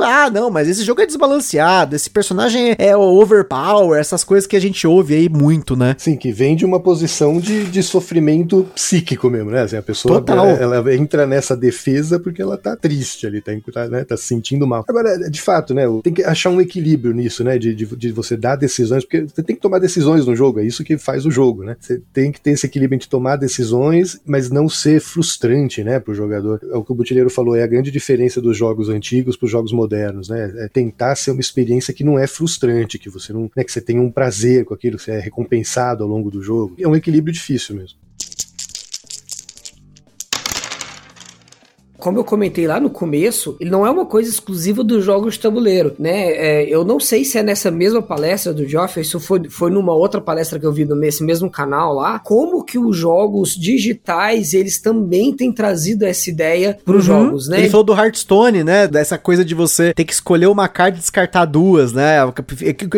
ah, não, mas esse jogo é desbalanceado, esse personagem é overpower, essas coisas que a gente ouve aí muito, né? Sim, que vem de uma posição de, de sofrimento psíquico mesmo, né? Assim, a pessoa. Ela, ela entra nessa defesa porque ela tá triste ali, tá, tá, né, tá se sentindo mal. Agora, de fato, né? Tem que achar um equilíbrio nisso, né? De, de, de você dar decisões, porque você tem que tomar decisões no jogo, é isso que faz o jogo, né? Você tem que ter esse equilíbrio entre tomar decisões, mas não ser frustrante, né, pro jogador. É o que o Butileiro falou, é a grande diferença dos jogos antigos pros jogos modernos, né? É tentar ser uma experiência que não é frustrante, que você não, né, que você tenha um prazer com aquilo, que você é recompensado ao longo do jogo. É um equilíbrio difícil mesmo. Como eu comentei lá no começo, ele não é uma coisa exclusiva dos jogos de tabuleiro, né? É, eu não sei se é nessa mesma palestra do Geoff, isso foi, foi numa outra palestra que eu vi nesse mesmo canal lá, como que os jogos digitais, eles também têm trazido essa ideia para os uhum. jogos, né? Ele falou do Hearthstone, né? Dessa coisa de você ter que escolher uma carta e descartar duas, né?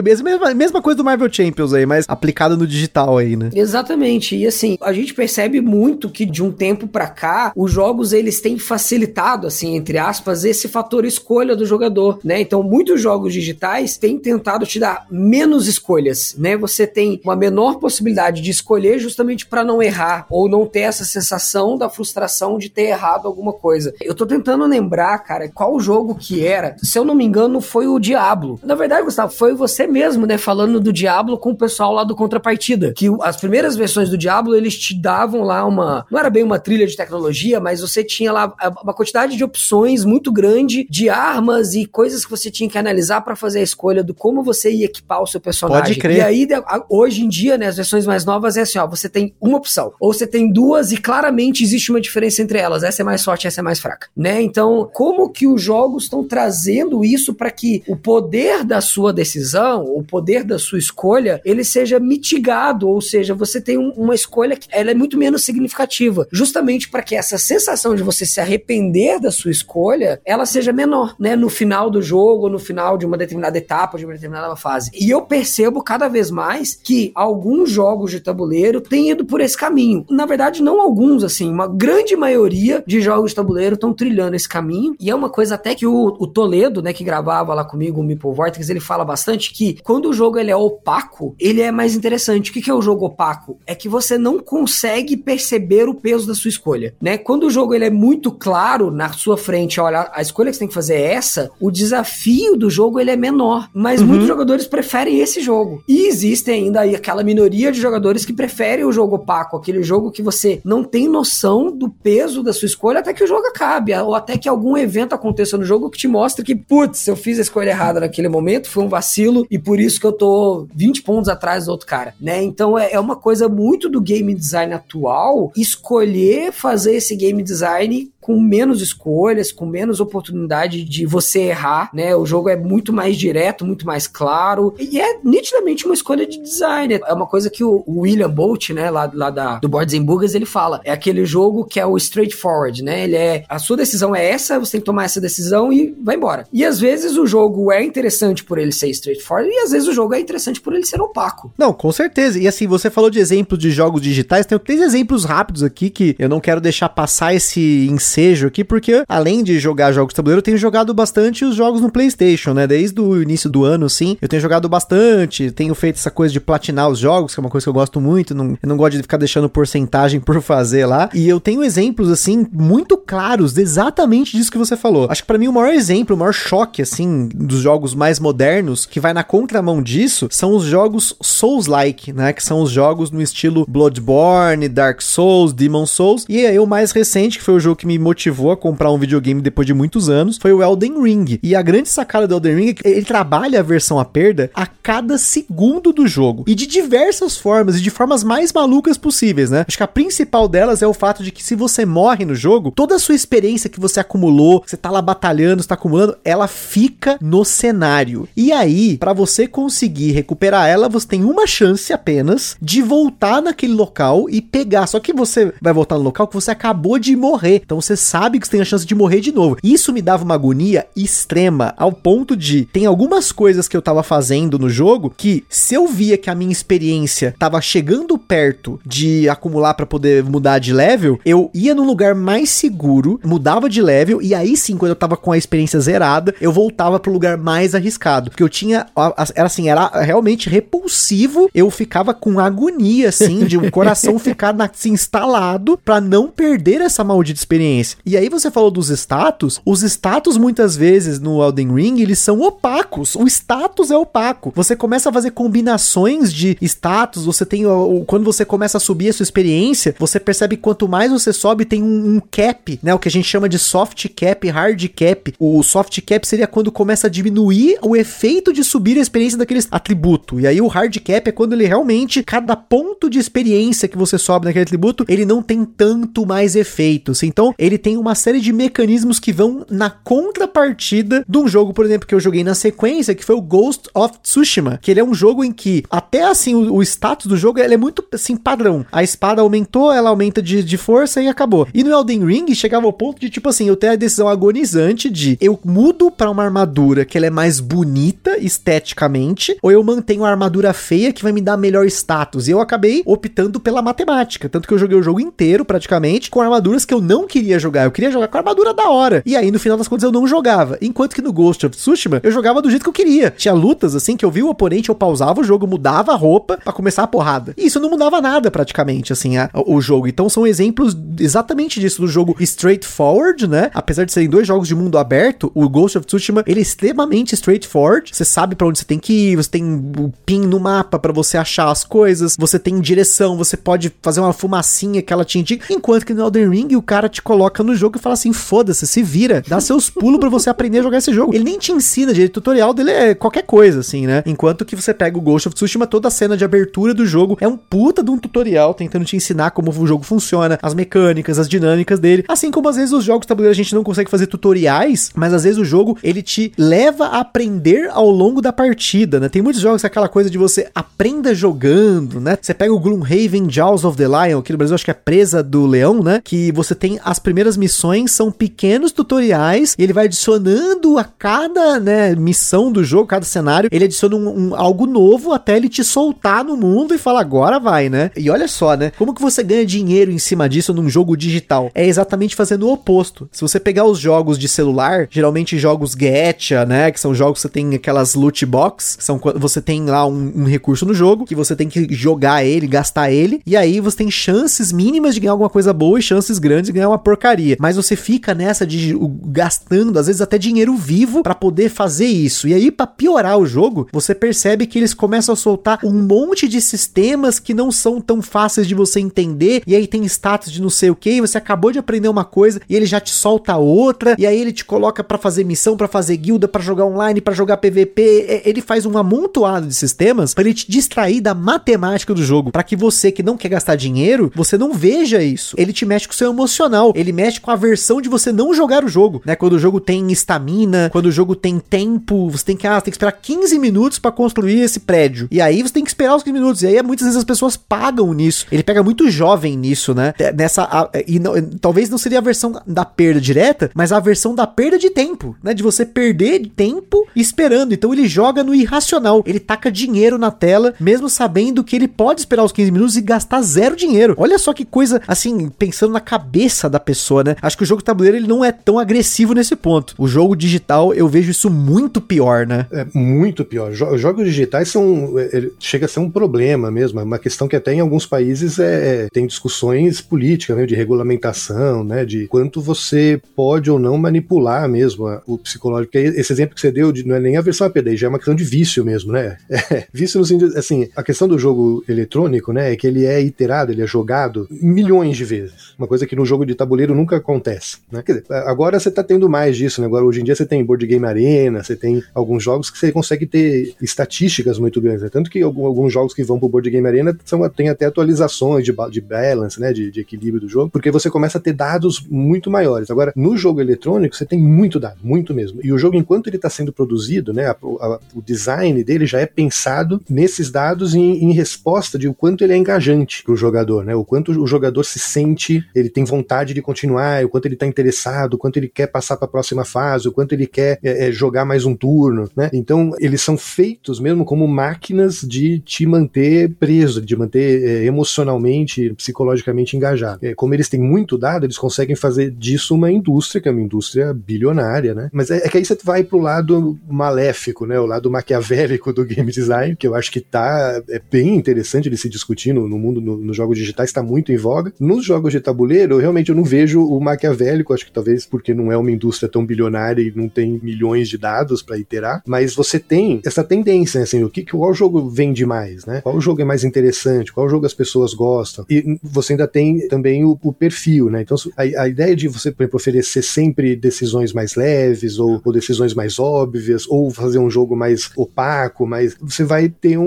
Mesma, mesma coisa do Marvel Champions aí, mas aplicada no digital aí, né? Exatamente. E assim, a gente percebe muito que de um tempo para cá, os jogos eles têm facilidade facilitado, assim, entre aspas, esse fator escolha do jogador, né? Então, muitos jogos digitais têm tentado te dar menos escolhas, né? Você tem uma menor possibilidade de escolher justamente para não errar ou não ter essa sensação da frustração de ter errado alguma coisa. Eu tô tentando lembrar, cara, qual jogo que era. Se eu não me engano, foi o Diablo. Na verdade, Gustavo, foi você mesmo, né, falando do Diablo com o pessoal lá do Contrapartida, que as primeiras versões do Diablo, eles te davam lá uma, não era bem uma trilha de tecnologia, mas você tinha lá uma quantidade de opções muito grande de armas e coisas que você tinha que analisar para fazer a escolha do como você ia equipar o seu personagem. Pode crer. E aí, hoje em dia, né, as versões mais novas é assim, ó, você tem uma opção, ou você tem duas e claramente existe uma diferença entre elas. Essa é mais forte, essa é mais fraca, né? Então, como que os jogos estão trazendo isso para que o poder da sua decisão, o poder da sua escolha, ele seja mitigado, ou seja, você tem um, uma escolha que ela é muito menos significativa, justamente para que essa sensação de você se arrepender arrepender da sua escolha, ela seja menor, né? No final do jogo, no final de uma determinada etapa, de uma determinada fase. E eu percebo cada vez mais que alguns jogos de tabuleiro têm ido por esse caminho. Na verdade, não alguns, assim, uma grande maioria de jogos de tabuleiro estão trilhando esse caminho. E é uma coisa até que o, o Toledo, né, que gravava lá comigo o Meeple Vortex, ele fala bastante que quando o jogo ele é opaco, ele é mais interessante. O que, que é o jogo opaco? É que você não consegue perceber o peso da sua escolha, né? Quando o jogo ele é muito claro, claro na sua frente, olha, a escolha que você tem que fazer é essa, o desafio do jogo ele é menor. Mas uhum. muitos jogadores preferem esse jogo. E existe ainda aí aquela minoria de jogadores que preferem o jogo opaco, aquele jogo que você não tem noção do peso da sua escolha até que o jogo acabe, ou até que algum evento aconteça no jogo que te mostre que, putz, eu fiz a escolha errada naquele momento, foi um vacilo, e por isso que eu tô 20 pontos atrás do outro cara, né? Então é, é uma coisa muito do game design atual escolher fazer esse game design com menos escolhas, com menos oportunidade de você errar, né? O jogo é muito mais direto, muito mais claro e é nitidamente uma escolha de design. É uma coisa que o William Bolt, né, lá, lá da, do Boards and Burgers, ele fala. É aquele jogo que é o straightforward, né? Ele é a sua decisão é essa, você tem que tomar essa decisão e vai embora. E às vezes o jogo é interessante por ele ser straightforward e às vezes o jogo é interessante por ele ser opaco. Não, com certeza. E assim, você falou de exemplos de jogos digitais, tem três exemplos rápidos aqui que eu não quero deixar passar esse ensejo vejo aqui, porque além de jogar jogos de tabuleiro, eu tenho jogado bastante os jogos no PlayStation, né? Desde o início do ano, sim, eu tenho jogado bastante, tenho feito essa coisa de platinar os jogos, que é uma coisa que eu gosto muito, não, eu não gosto de ficar deixando porcentagem por fazer lá. E eu tenho exemplos, assim, muito claros exatamente disso que você falou. Acho que para mim o maior exemplo, o maior choque, assim, dos jogos mais modernos, que vai na contramão disso, são os jogos Souls-like, né? Que são os jogos no estilo Bloodborne, Dark Souls, Demon Souls. E aí o mais recente, que foi o jogo que me motivou a comprar um videogame depois de muitos anos, foi o Elden Ring. E a grande sacada do Elden Ring é que ele trabalha a versão a perda a cada segundo do jogo. E de diversas formas, e de formas mais malucas possíveis, né? Acho que a principal delas é o fato de que se você morre no jogo, toda a sua experiência que você acumulou, você tá lá batalhando, está acumulando, ela fica no cenário. E aí, para você conseguir recuperar ela, você tem uma chance apenas de voltar naquele local e pegar. Só que você vai voltar no local que você acabou de morrer. Então você sabe que você tem a chance de morrer de novo. Isso me dava uma agonia extrema, ao ponto de tem algumas coisas que eu tava fazendo no jogo que se eu via que a minha experiência tava chegando perto de acumular para poder mudar de level, eu ia num lugar mais seguro, mudava de level e aí sim, quando eu tava com a experiência zerada, eu voltava pro lugar mais arriscado, porque eu tinha era assim, era realmente repulsivo, eu ficava com agonia assim de um coração ficar na, assim, instalado para não perder essa maldita experiência. E aí você falou dos status, os status muitas vezes no Elden Ring, eles são opacos. O status é opaco. Você começa a fazer combinações de status, você tem quando você começa a subir a sua experiência, você percebe que quanto mais você sobe, tem um, um cap, né, o que a gente chama de soft cap, hard cap. O soft cap seria quando começa a diminuir o efeito de subir a experiência daquele atributo. E aí o hard cap é quando ele realmente cada ponto de experiência que você sobe naquele atributo, ele não tem tanto mais efeitos. Então, ele tem uma série de mecanismos que vão na contrapartida de um jogo, por exemplo, que eu joguei na sequência, que foi o Ghost of Tsushima, que ele é um jogo em que até assim o, o status do jogo é muito assim padrão. A espada aumentou, ela aumenta de, de força e acabou. E no Elden Ring chegava ao ponto de tipo assim, eu ter a decisão agonizante de eu mudo para uma armadura que ela é mais bonita esteticamente, ou eu mantenho a armadura feia que vai me dar melhor status. E eu acabei optando pela matemática, tanto que eu joguei o jogo inteiro praticamente com armaduras que eu não queria jogar. Eu queria jogar com a armadura da hora. E aí no final das contas eu não jogava. Enquanto que no Ghost of Tsushima eu jogava do jeito que eu queria. Tinha lutas assim que eu vi o oponente, eu pausava o jogo, mudava a roupa para começar a porrada. E isso não mudava nada praticamente assim a, o jogo. Então são exemplos exatamente disso do jogo straightforward, né? Apesar de serem dois jogos de mundo aberto, o Ghost of Tsushima ele é extremamente straightforward. Você sabe para onde você tem que ir, você tem o pin no mapa para você achar as coisas, você tem direção, você pode fazer uma fumacinha que ela te indica. Enquanto que no Elden Ring o cara te coloca no jogo e fala assim: foda-se, se vira, dá seus pulos para você aprender a jogar esse jogo. Ele nem te ensina direito, o tutorial dele é qualquer coisa, assim, né? Enquanto que você pega o Ghost of Tsushima, toda a cena de abertura do jogo é um puta de um tutorial tentando te ensinar como o jogo funciona, as mecânicas, as dinâmicas dele. Assim como às vezes os jogos tabuleiro a gente não consegue fazer tutoriais, mas às vezes o jogo ele te leva a aprender ao longo da partida, né? Tem muitos jogos que é aquela coisa de você aprenda jogando, né? Você pega o Gloomhaven Jaws of the Lion, aqui no Brasil acho que é Presa do Leão, né? Que você tem as primeiras missões, são pequenos tutoriais, e ele vai adicionando a cada, né, missão do jogo, cada cenário, ele adiciona um, um, algo novo até ele te soltar no mundo e falar, agora vai, né? E olha só, né? Como que você ganha dinheiro em cima disso num jogo digital? É exatamente fazendo o oposto. Se você pegar os jogos de celular, geralmente jogos gacha, né? Que são jogos que você tem aquelas loot box, são você tem lá um, um recurso no jogo, que você tem que jogar ele, gastar ele, e aí você tem chances mínimas de ganhar alguma coisa boa e chances grandes de ganhar uma porcaria. Mas você fica nessa de gastando, às vezes até dinheiro vivo, para poder fazer isso. E aí, para piorar o jogo, você percebe que eles começam a soltar um monte de sistemas que não são tão fáceis de você entender, e aí tem status de não sei o que, você acabou de aprender uma coisa e ele já te solta outra, e aí ele te coloca para fazer missão, para fazer guilda, para jogar online, para jogar PVP. Ele faz um amontoado de sistemas para ele te distrair da matemática do jogo, para que você que não quer gastar dinheiro, você não veja isso. Ele te mexe com o seu emocional, ele mexe com a versão de você não jogar o jogo, né? Quando o jogo tem estamina, quando o jogo tem tempo, você tem que, ah, tem que esperar 15 minutos para construir esse prédio. E aí você tem que esperar os 15 minutos. E aí muitas vezes as pessoas pagam nisso. Ele pega muito jovem nisso, né? Nessa a, e não, talvez não seria a versão da perda direta, mas a versão da perda de tempo, né? De você perder tempo esperando. Então ele joga no irracional. Ele taca dinheiro na tela, mesmo sabendo que ele pode esperar os 15 minutos e gastar zero dinheiro. Olha só que coisa, assim, pensando na cabeça da pessoa, né? Acho que o jogo tabuleiro ele não é tão agressivo nesse ponto. O jogo digital eu vejo isso muito pior, né? É muito pior. Jo jogos digitais são. É, chega a ser um problema mesmo. É uma questão que até em alguns países é, é tem discussões políticas, né? De regulamentação, né? De quanto você pode ou não manipular mesmo o psicológico. Porque esse exemplo que você deu de, não é nem a versão APD, já é uma questão de vício mesmo, né? É, vício no sentido. Assim, a questão do jogo eletrônico, né? É que ele é iterado, ele é jogado milhões de vezes. Uma coisa que no jogo de tabuleiro nunca acontece, né? Quer dizer, agora você tá tendo mais disso, né? Agora hoje em dia você tem board game arena, você tem alguns jogos que você consegue ter estatísticas muito grandes, né? Tanto que alguns jogos que vão pro board game arena são, tem até atualizações de, de balance, né? De, de equilíbrio do jogo, porque você começa a ter dados muito maiores. Agora, no jogo eletrônico, você tem muito dado, muito mesmo. E o jogo, enquanto ele está sendo produzido, né? A, a, o design dele já é pensado nesses dados em, em resposta de o quanto ele é engajante para o jogador, né? O quanto o jogador se sente, ele tem vontade de continuar, o quanto ele está interessado, o quanto ele quer passar para a próxima fase, o quanto ele quer é, é, jogar mais um turno, né? Então eles são feitos mesmo como máquinas de te manter preso, de manter é, emocionalmente, psicologicamente engajado. É, como eles têm muito dado, eles conseguem fazer disso uma indústria, que é uma indústria bilionária, né? Mas é, é que aí você vai pro lado maléfico, né? O lado maquiavélico do game design, que eu acho que tá é bem interessante de se discutir no, no mundo, no, nos jogos digitais, está muito em voga. Nos jogos de tabuleiro, eu realmente eu não vejo maquiavélico, acho que talvez porque não é uma indústria tão bilionária e não tem milhões de dados para iterar, mas você tem essa tendência, né, assim, o que qual jogo vende mais, né? Qual jogo é mais interessante, qual jogo as pessoas gostam. E você ainda tem também o, o perfil, né? Então a, a, ideia de você, por exemplo, oferecer sempre decisões mais leves ou, ou, decisões mais óbvias ou fazer um jogo mais opaco, mas você vai ter um,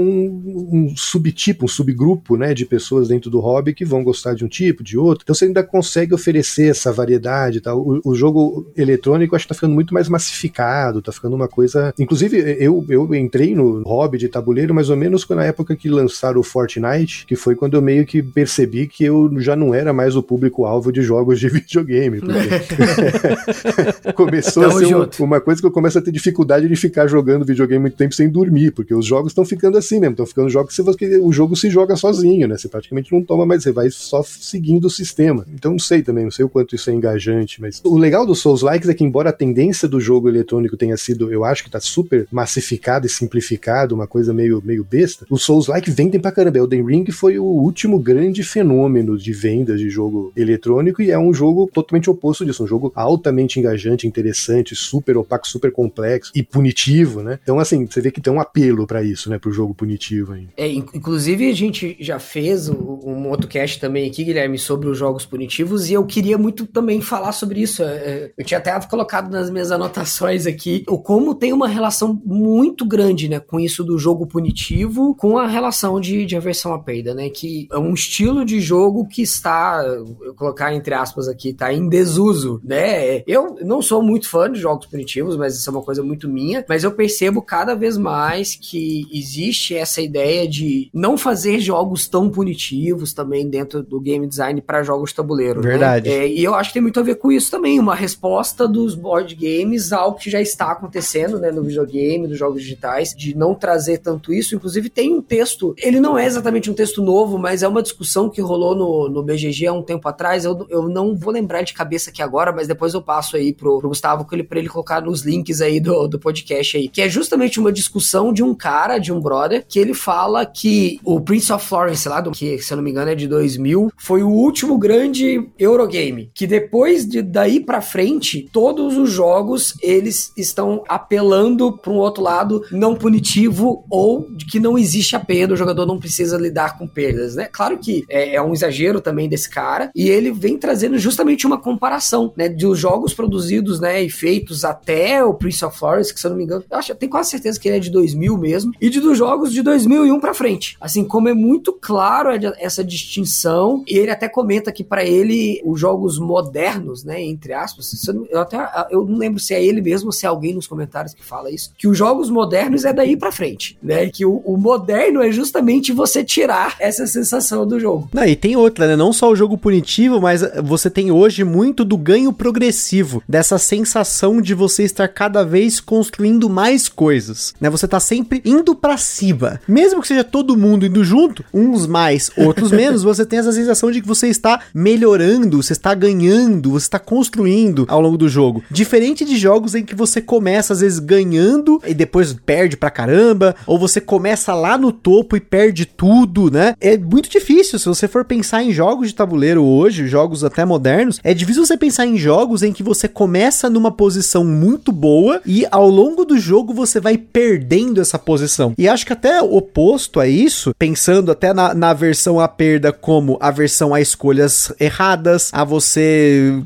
um subtipo, um subgrupo, né, de pessoas dentro do hobby que vão gostar de um tipo, de outro. Então você ainda consegue oferecer essa variedade, tal. O, o jogo eletrônico acho que tá ficando muito mais massificado, tá ficando uma coisa. Inclusive eu, eu entrei no hobby de tabuleiro mais ou menos na época que lançaram o Fortnite, que foi quando eu meio que percebi que eu já não era mais o público-alvo de jogos de videogame. começou Tamo a ser uma, uma, coisa que eu começo a ter dificuldade de ficar jogando videogame muito tempo sem dormir, porque os jogos estão ficando assim mesmo, estão ficando jogos que o jogo se joga sozinho, né? Você praticamente não toma mais, você vai só seguindo o sistema. Então não sei também, não sei o quanto isso é engajante, mas o legal dos Souls Likes é que embora a tendência do jogo eletrônico tenha sido, eu acho que tá super massificado e simplificado, uma coisa meio, meio besta, os Souls Like vendem pra caramba. Elden Ring foi o último grande fenômeno de vendas de jogo eletrônico e é um jogo totalmente oposto disso, um jogo altamente engajante, interessante, super opaco, super complexo e punitivo, né? Então, assim, você vê que tem um apelo para isso, né, pro jogo punitivo aí. É, inclusive a gente já fez um outro cast também aqui, Guilherme, sobre os jogos punitivos e eu queria muito também falar sobre isso. É, é, eu tinha até colocado nas minhas anotações aqui o como tem uma relação muito grande, né, com isso do jogo punitivo com a relação de, de aversão à perda, né, que é um estilo de jogo que está, eu colocar entre aspas aqui, tá em desuso, né? Eu não sou muito fã de jogos punitivos, mas isso é uma coisa muito minha, mas eu percebo cada vez mais que existe essa ideia de não fazer jogos tão punitivos também dentro do game design para jogos tabuleiro. Né? Verdade. Né? É, e eu acho que tem muito a ver com isso também, uma resposta dos board games ao que já está acontecendo, né, no videogame, nos jogos digitais, de não trazer tanto isso. Inclusive tem um texto, ele não é exatamente um texto novo, mas é uma discussão que rolou no, no BGG há um tempo atrás. Eu, eu não vou lembrar de cabeça aqui agora, mas depois eu passo aí pro, pro Gustavo ele, pra ele colocar nos links aí do, do podcast aí, que é justamente uma discussão de um cara, de um brother, que ele fala que o Prince of Florence lá, do, que se eu não me engano é de 2000, foi o último grande Eurogame, que depois de daí para frente, todos os jogos eles estão apelando para um outro lado não punitivo ou de que não existe a perda, o jogador não precisa lidar com perdas, né? Claro que é, é um exagero também desse cara e ele vem trazendo justamente uma comparação, né, dos jogos produzidos, né, e feitos até o Prince of Florence, que se eu não me engano, eu acho, eu tenho quase certeza que ele é de 2000 mesmo, e de dos jogos de 2001 para frente. Assim como é muito claro essa distinção, e ele até comenta que para ele os jogos modernos, né, entre aspas, eu até eu não lembro se é ele mesmo ou se é alguém nos comentários que fala isso, que os jogos modernos é daí para frente, né? Que o, o, moderno é justamente você tirar essa sensação do jogo. Não, e tem outra, né? Não só o jogo punitivo, mas você tem hoje muito do ganho progressivo, dessa sensação de você estar cada vez construindo mais coisas, né? Você tá sempre indo para cima. Mesmo que seja todo mundo indo junto, uns mais, outros menos, você tem essa sensação de que você está melhorando, você está ganhando ganhando, você tá construindo ao longo do jogo. Diferente de jogos em que você começa às vezes ganhando e depois perde pra caramba, ou você começa lá no topo e perde tudo, né? É muito difícil se você for pensar em jogos de tabuleiro hoje, jogos até modernos, é difícil você pensar em jogos em que você começa numa posição muito boa e ao longo do jogo você vai perdendo essa posição. E acho que até oposto a isso, pensando até na, na versão a perda como a versão a escolhas erradas, a você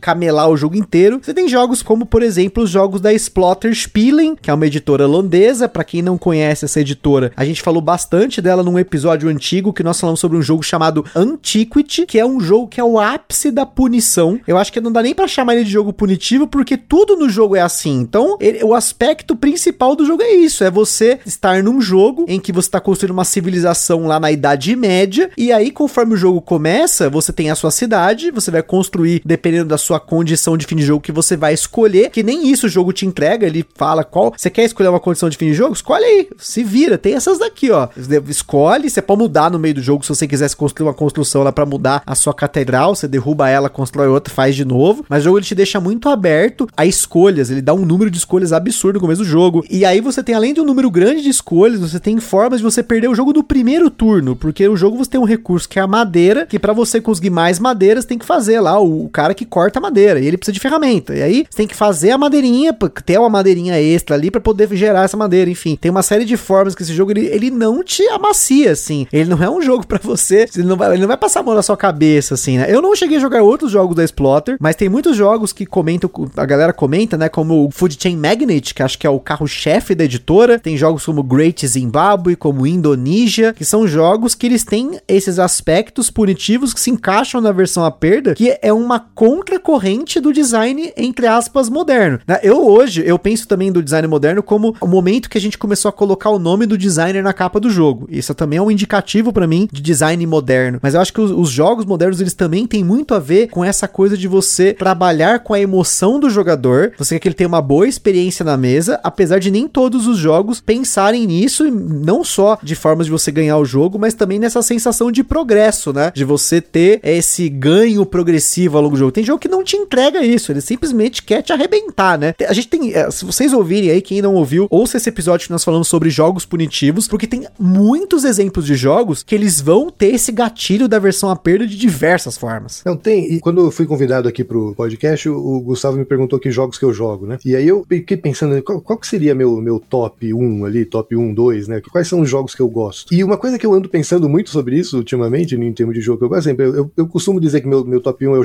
camelar o jogo inteiro, você tem jogos como, por exemplo, os jogos da Splotter Spielen, que é uma editora holandesa. Para quem não conhece essa editora, a gente falou bastante dela num episódio antigo que nós falamos sobre um jogo chamado Antiquity, que é um jogo que é o ápice da punição. Eu acho que não dá nem para chamar ele de jogo punitivo, porque tudo no jogo é assim. Então, ele, o aspecto principal do jogo é isso: é você estar num jogo em que você está construindo uma civilização lá na Idade Média, e aí, conforme o jogo começa, você tem a sua cidade, você vai construir, dependendo da sua condição de fim de jogo que você vai escolher, que nem isso o jogo te entrega, ele fala qual. Você quer escolher uma condição de fim de jogo? Escolhe aí, se vira. Tem essas daqui, ó. Escolhe, você pode mudar no meio do jogo se você quisesse construir uma construção lá para mudar a sua catedral, você derruba ela, constrói outra, faz de novo. Mas o jogo ele te deixa muito aberto a escolhas, ele dá um número de escolhas absurdo no começo do jogo. E aí você tem, além de um número grande de escolhas, você tem formas de você perder o jogo do primeiro turno, porque o jogo você tem um recurso que é a madeira, que para você conseguir mais madeiras tem que fazer lá o, o cara que corta a madeira, e ele precisa de ferramenta. E aí você tem que fazer a madeirinha, ter uma madeirinha extra ali para poder gerar essa madeira, enfim. Tem uma série de formas que esse jogo ele, ele não te amacia assim. Ele não é um jogo para você, ele não, vai, ele não vai passar a mão na sua cabeça assim, né? Eu não cheguei a jogar outros jogos da Exploiter, mas tem muitos jogos que comentam, a galera comenta, né, como o Food Chain Magnet, que acho que é o carro-chefe da editora. Tem jogos como Great Zimbabwe, como Indonesia, que são jogos que eles têm esses aspectos punitivos que se encaixam na versão a perda, que é uma contracorrente do design entre aspas moderno. Né? Eu hoje eu penso também do design moderno como o momento que a gente começou a colocar o nome do designer na capa do jogo. Isso também é um indicativo para mim de design moderno. Mas eu acho que os, os jogos modernos eles também têm muito a ver com essa coisa de você trabalhar com a emoção do jogador. Você quer que ele tenha uma boa experiência na mesa, apesar de nem todos os jogos pensarem nisso, não só de formas de você ganhar o jogo, mas também nessa sensação de progresso, né? De você ter esse ganho progressivo longo do jogo. Tem jogo que não te entrega isso, ele simplesmente quer te arrebentar, né? A gente tem, é, se vocês ouvirem aí, quem não ouviu, ouça esse episódio que nós falamos sobre jogos punitivos, porque tem muitos exemplos de jogos que eles vão ter esse gatilho da versão a perda de diversas formas. Não, tem. E quando eu fui convidado aqui pro podcast, o Gustavo me perguntou que jogos que eu jogo, né? E aí eu fiquei pensando, qual, qual que seria meu, meu top 1 ali, top 1, 2, né? Quais são os jogos que eu gosto? E uma coisa que eu ando pensando muito sobre isso ultimamente, em termos de jogo que eu gosto, exemplo, eu, eu costumo dizer que meu, meu top 1 é o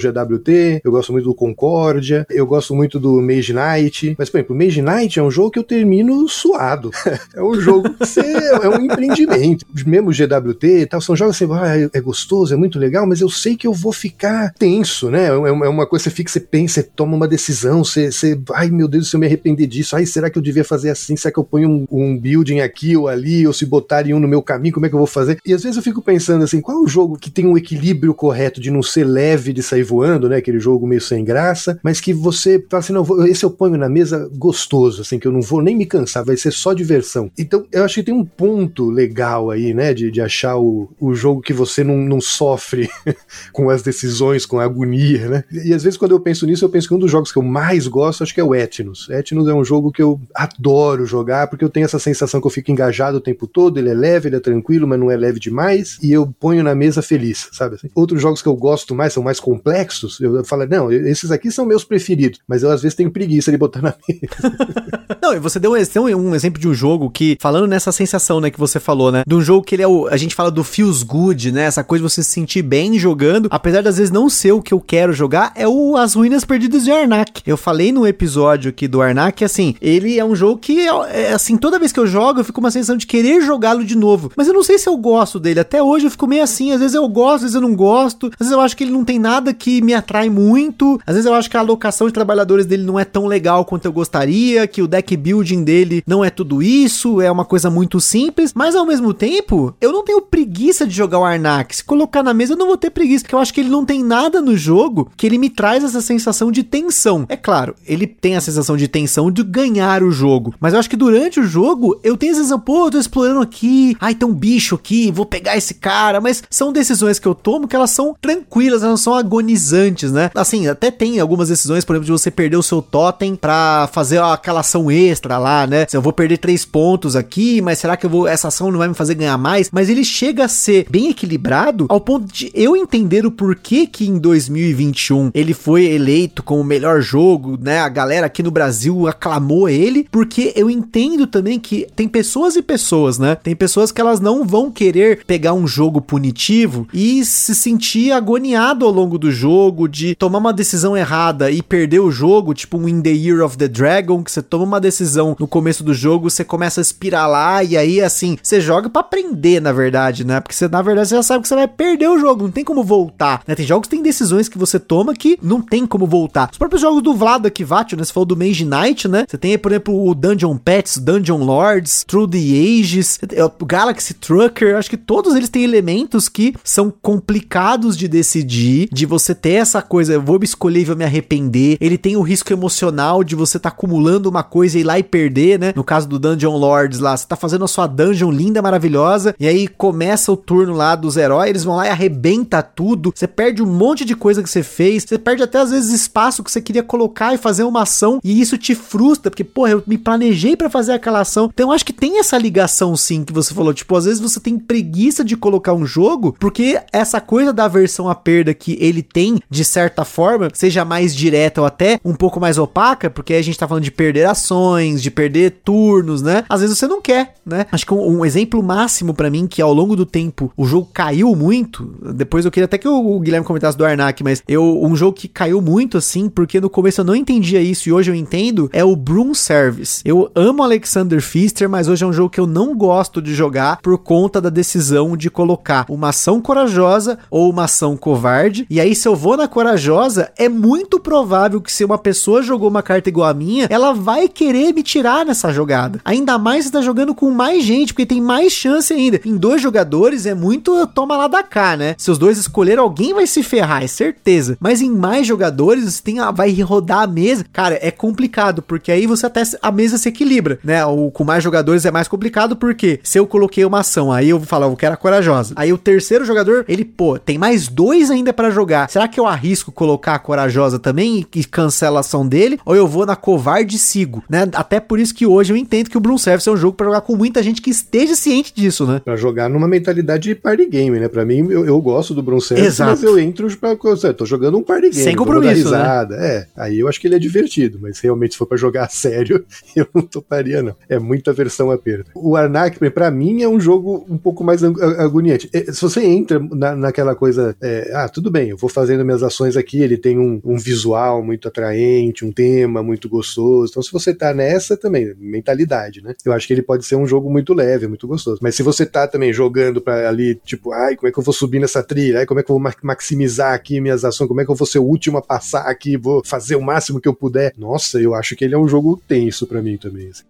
Eu gosto muito do Concórdia, eu gosto muito do Mage Knight, mas, por exemplo, o Mage Knight é um jogo que eu termino suado. é um jogo que você, é um empreendimento. Mesmo GWT e tal, são jogos assim, ah, é, é gostoso, é muito legal, mas eu sei que eu vou ficar tenso, né? É, é uma coisa, você fica, você pensa, você toma uma decisão, você, você ai meu Deus, se eu me arrepender disso, ai, será que eu devia fazer assim? Será que eu ponho um, um building aqui ou ali, ou se botarem um no meu caminho, como é que eu vou fazer? E às vezes eu fico pensando assim, qual é o jogo que tem um equilíbrio correto de não ser leve de sair voando, né? Aquele jogo meio sem graça, mas que você fala assim, não, esse eu ponho na mesa gostoso, assim, que eu não vou nem me cansar, vai ser só diversão. Então, eu acho que tem um ponto legal aí, né, de, de achar o, o jogo que você não, não sofre com as decisões, com a agonia, né? E às vezes quando eu penso nisso, eu penso que um dos jogos que eu mais gosto, acho que é o Etnos. Etnos é um jogo que eu adoro jogar, porque eu tenho essa sensação que eu fico engajado o tempo todo, ele é leve, ele é tranquilo, mas não é leve demais, e eu ponho na mesa feliz, sabe? Assim? Outros jogos que eu gosto mais, são mais complexos, eu falo, não, esses aqui são meus preferidos, mas eu às vezes tenho preguiça de botar na mesa. não, e você deu um, um, exemplo de um jogo que, falando nessa sensação, né, que você falou, né, de um jogo que ele é o, a gente fala do feels good, né, essa coisa de você se sentir bem jogando, apesar de às vezes não ser o que eu quero jogar, é o As Ruínas Perdidas de Arnak. Eu falei no episódio aqui do Arnak, assim, ele é um jogo que, é, assim, toda vez que eu jogo, eu fico com uma sensação de querer jogá-lo de novo, mas eu não sei se eu gosto dele, até hoje eu fico meio assim, às vezes eu gosto, às vezes eu não gosto, às vezes eu acho que ele não tem nada que me atrai muito, às vezes eu acho que a alocação de trabalhadores dele não é tão legal quanto eu gostaria, que o deck building dele não é tudo isso, é uma coisa muito simples, mas ao mesmo tempo, eu não tenho preguiça de jogar o Arnak. Se colocar na mesa, eu não vou ter preguiça, porque eu acho que ele não tem nada no jogo que ele me traz essa sensação de tensão. É claro, ele tem a sensação de tensão de ganhar o jogo, mas eu acho que durante o jogo, eu tenho a sensação, pô, eu tô explorando aqui, ai, tem um bicho aqui, vou pegar esse cara, mas são decisões que eu tomo que elas são tranquilas, elas não são agonizantes né? Assim, até tem algumas decisões, por exemplo, de você perder o seu totem pra fazer aquela ação extra lá, né? Se eu vou perder três pontos aqui, mas será que eu vou essa ação não vai me fazer ganhar mais? Mas ele chega a ser bem equilibrado ao ponto de eu entender o porquê que em 2021 ele foi eleito como o melhor jogo, né? A galera aqui no Brasil aclamou ele, porque eu entendo também que tem pessoas e pessoas, né? Tem pessoas que elas não vão querer pegar um jogo punitivo e se sentir agoniado ao longo do jogo, de tomar uma decisão errada e perder o jogo, tipo um In the Year of the Dragon, que você toma uma decisão no começo do jogo, você começa a espiralar e aí assim, você joga para aprender, na verdade, né? Porque você na verdade você já sabe que você vai perder o jogo, não tem como voltar, né? Tem jogos que tem decisões que você toma que não tem como voltar. Os próprios jogos do Vlad Akivat, né? Você falou do Mage Knight, né? Você tem, por exemplo, o Dungeon Pets, Dungeon Lords, Through the Ages, é, o Galaxy Trucker, acho que todos eles têm elementos que são complicados de decidir, de você ter essa coisa, eu vou me escolher e vou me arrepender. Ele tem o risco emocional de você tá acumulando uma coisa e ir lá e perder, né? No caso do Dungeon Lords lá, você tá fazendo a sua dungeon linda, maravilhosa, e aí começa o turno lá dos heróis, eles vão lá e arrebenta tudo. Você perde um monte de coisa que você fez, você perde até às vezes espaço que você queria colocar e fazer uma ação, e isso te frustra, porque, porra, eu me planejei para fazer aquela ação. Então acho que tem essa ligação sim que você falou, tipo, às vezes você tem preguiça de colocar um jogo, porque essa coisa da versão a perda que ele tem, de certa forma, seja mais direta ou até um pouco mais opaca, porque a gente tá falando de perder ações, de perder turnos, né? Às vezes você não quer, né? Acho que um, um exemplo máximo para mim que ao longo do tempo o jogo caiu muito. Depois eu queria até que o, o Guilherme comentasse do Arnak, mas eu um jogo que caiu muito assim, porque no começo eu não entendia isso e hoje eu entendo, é o Broom Service. Eu amo Alexander Pfister, mas hoje é um jogo que eu não gosto de jogar por conta da decisão de colocar uma ação corajosa ou uma ação covarde. E aí, se eu vou na corajosa, é muito provável que se uma pessoa jogou uma carta igual a minha, ela vai querer me tirar nessa jogada. Ainda mais se tá jogando com mais gente, porque tem mais chance ainda. Em dois jogadores é muito toma lá da cá, né? Se os dois escolheram, alguém vai se ferrar, é certeza. Mas em mais jogadores, tem a, vai rodar a mesa. Cara, é complicado, porque aí você até a mesa se equilibra, né? O, com mais jogadores é mais complicado, porque se eu coloquei uma ação, aí eu vou falar, eu quero a corajosa. Aí o terceiro jogador, ele, pô, tem mais dois ainda para jogar. Será que eu arrisco colocar a corajosa também e, e cancela a ação dele? Ou eu vou na covarde e sigo, né? Até por isso que hoje eu entendo que o Bloom Service é um jogo para jogar com muita gente que esteja ciente disso, né? Pra jogar numa mentalidade de party game, né? Pra mim, eu, eu gosto do Bloom Service, Exato. mas eu entro pra. Eu tô jogando um party game. Sem compromisso, né? É, aí eu acho que ele é divertido, mas realmente se for pra jogar a sério, eu não toparia, não. É muita versão a perda. O Arnak, pra mim, é um jogo um pouco mais ag- agoniante. É, Se você entra na, naquela coisa, é, ah, tudo bem, eu vou fazendo minhas ações aqui, ele tem um, um visual muito atraente, um tema muito gostoso. Então, se você tá nessa também, mentalidade, né? Eu acho que ele pode ser um jogo muito leve, muito gostoso. Mas se você tá também jogando pra ali, tipo, ai, como é que eu vou subir nessa trilha? Ai, como é que eu vou ma- maximizar aqui minhas ações? Como é que eu vou ser o último a passar aqui? Vou fazer o máximo que eu puder. Nossa, eu acho que ele é um jogo tenso pra mim também. assim.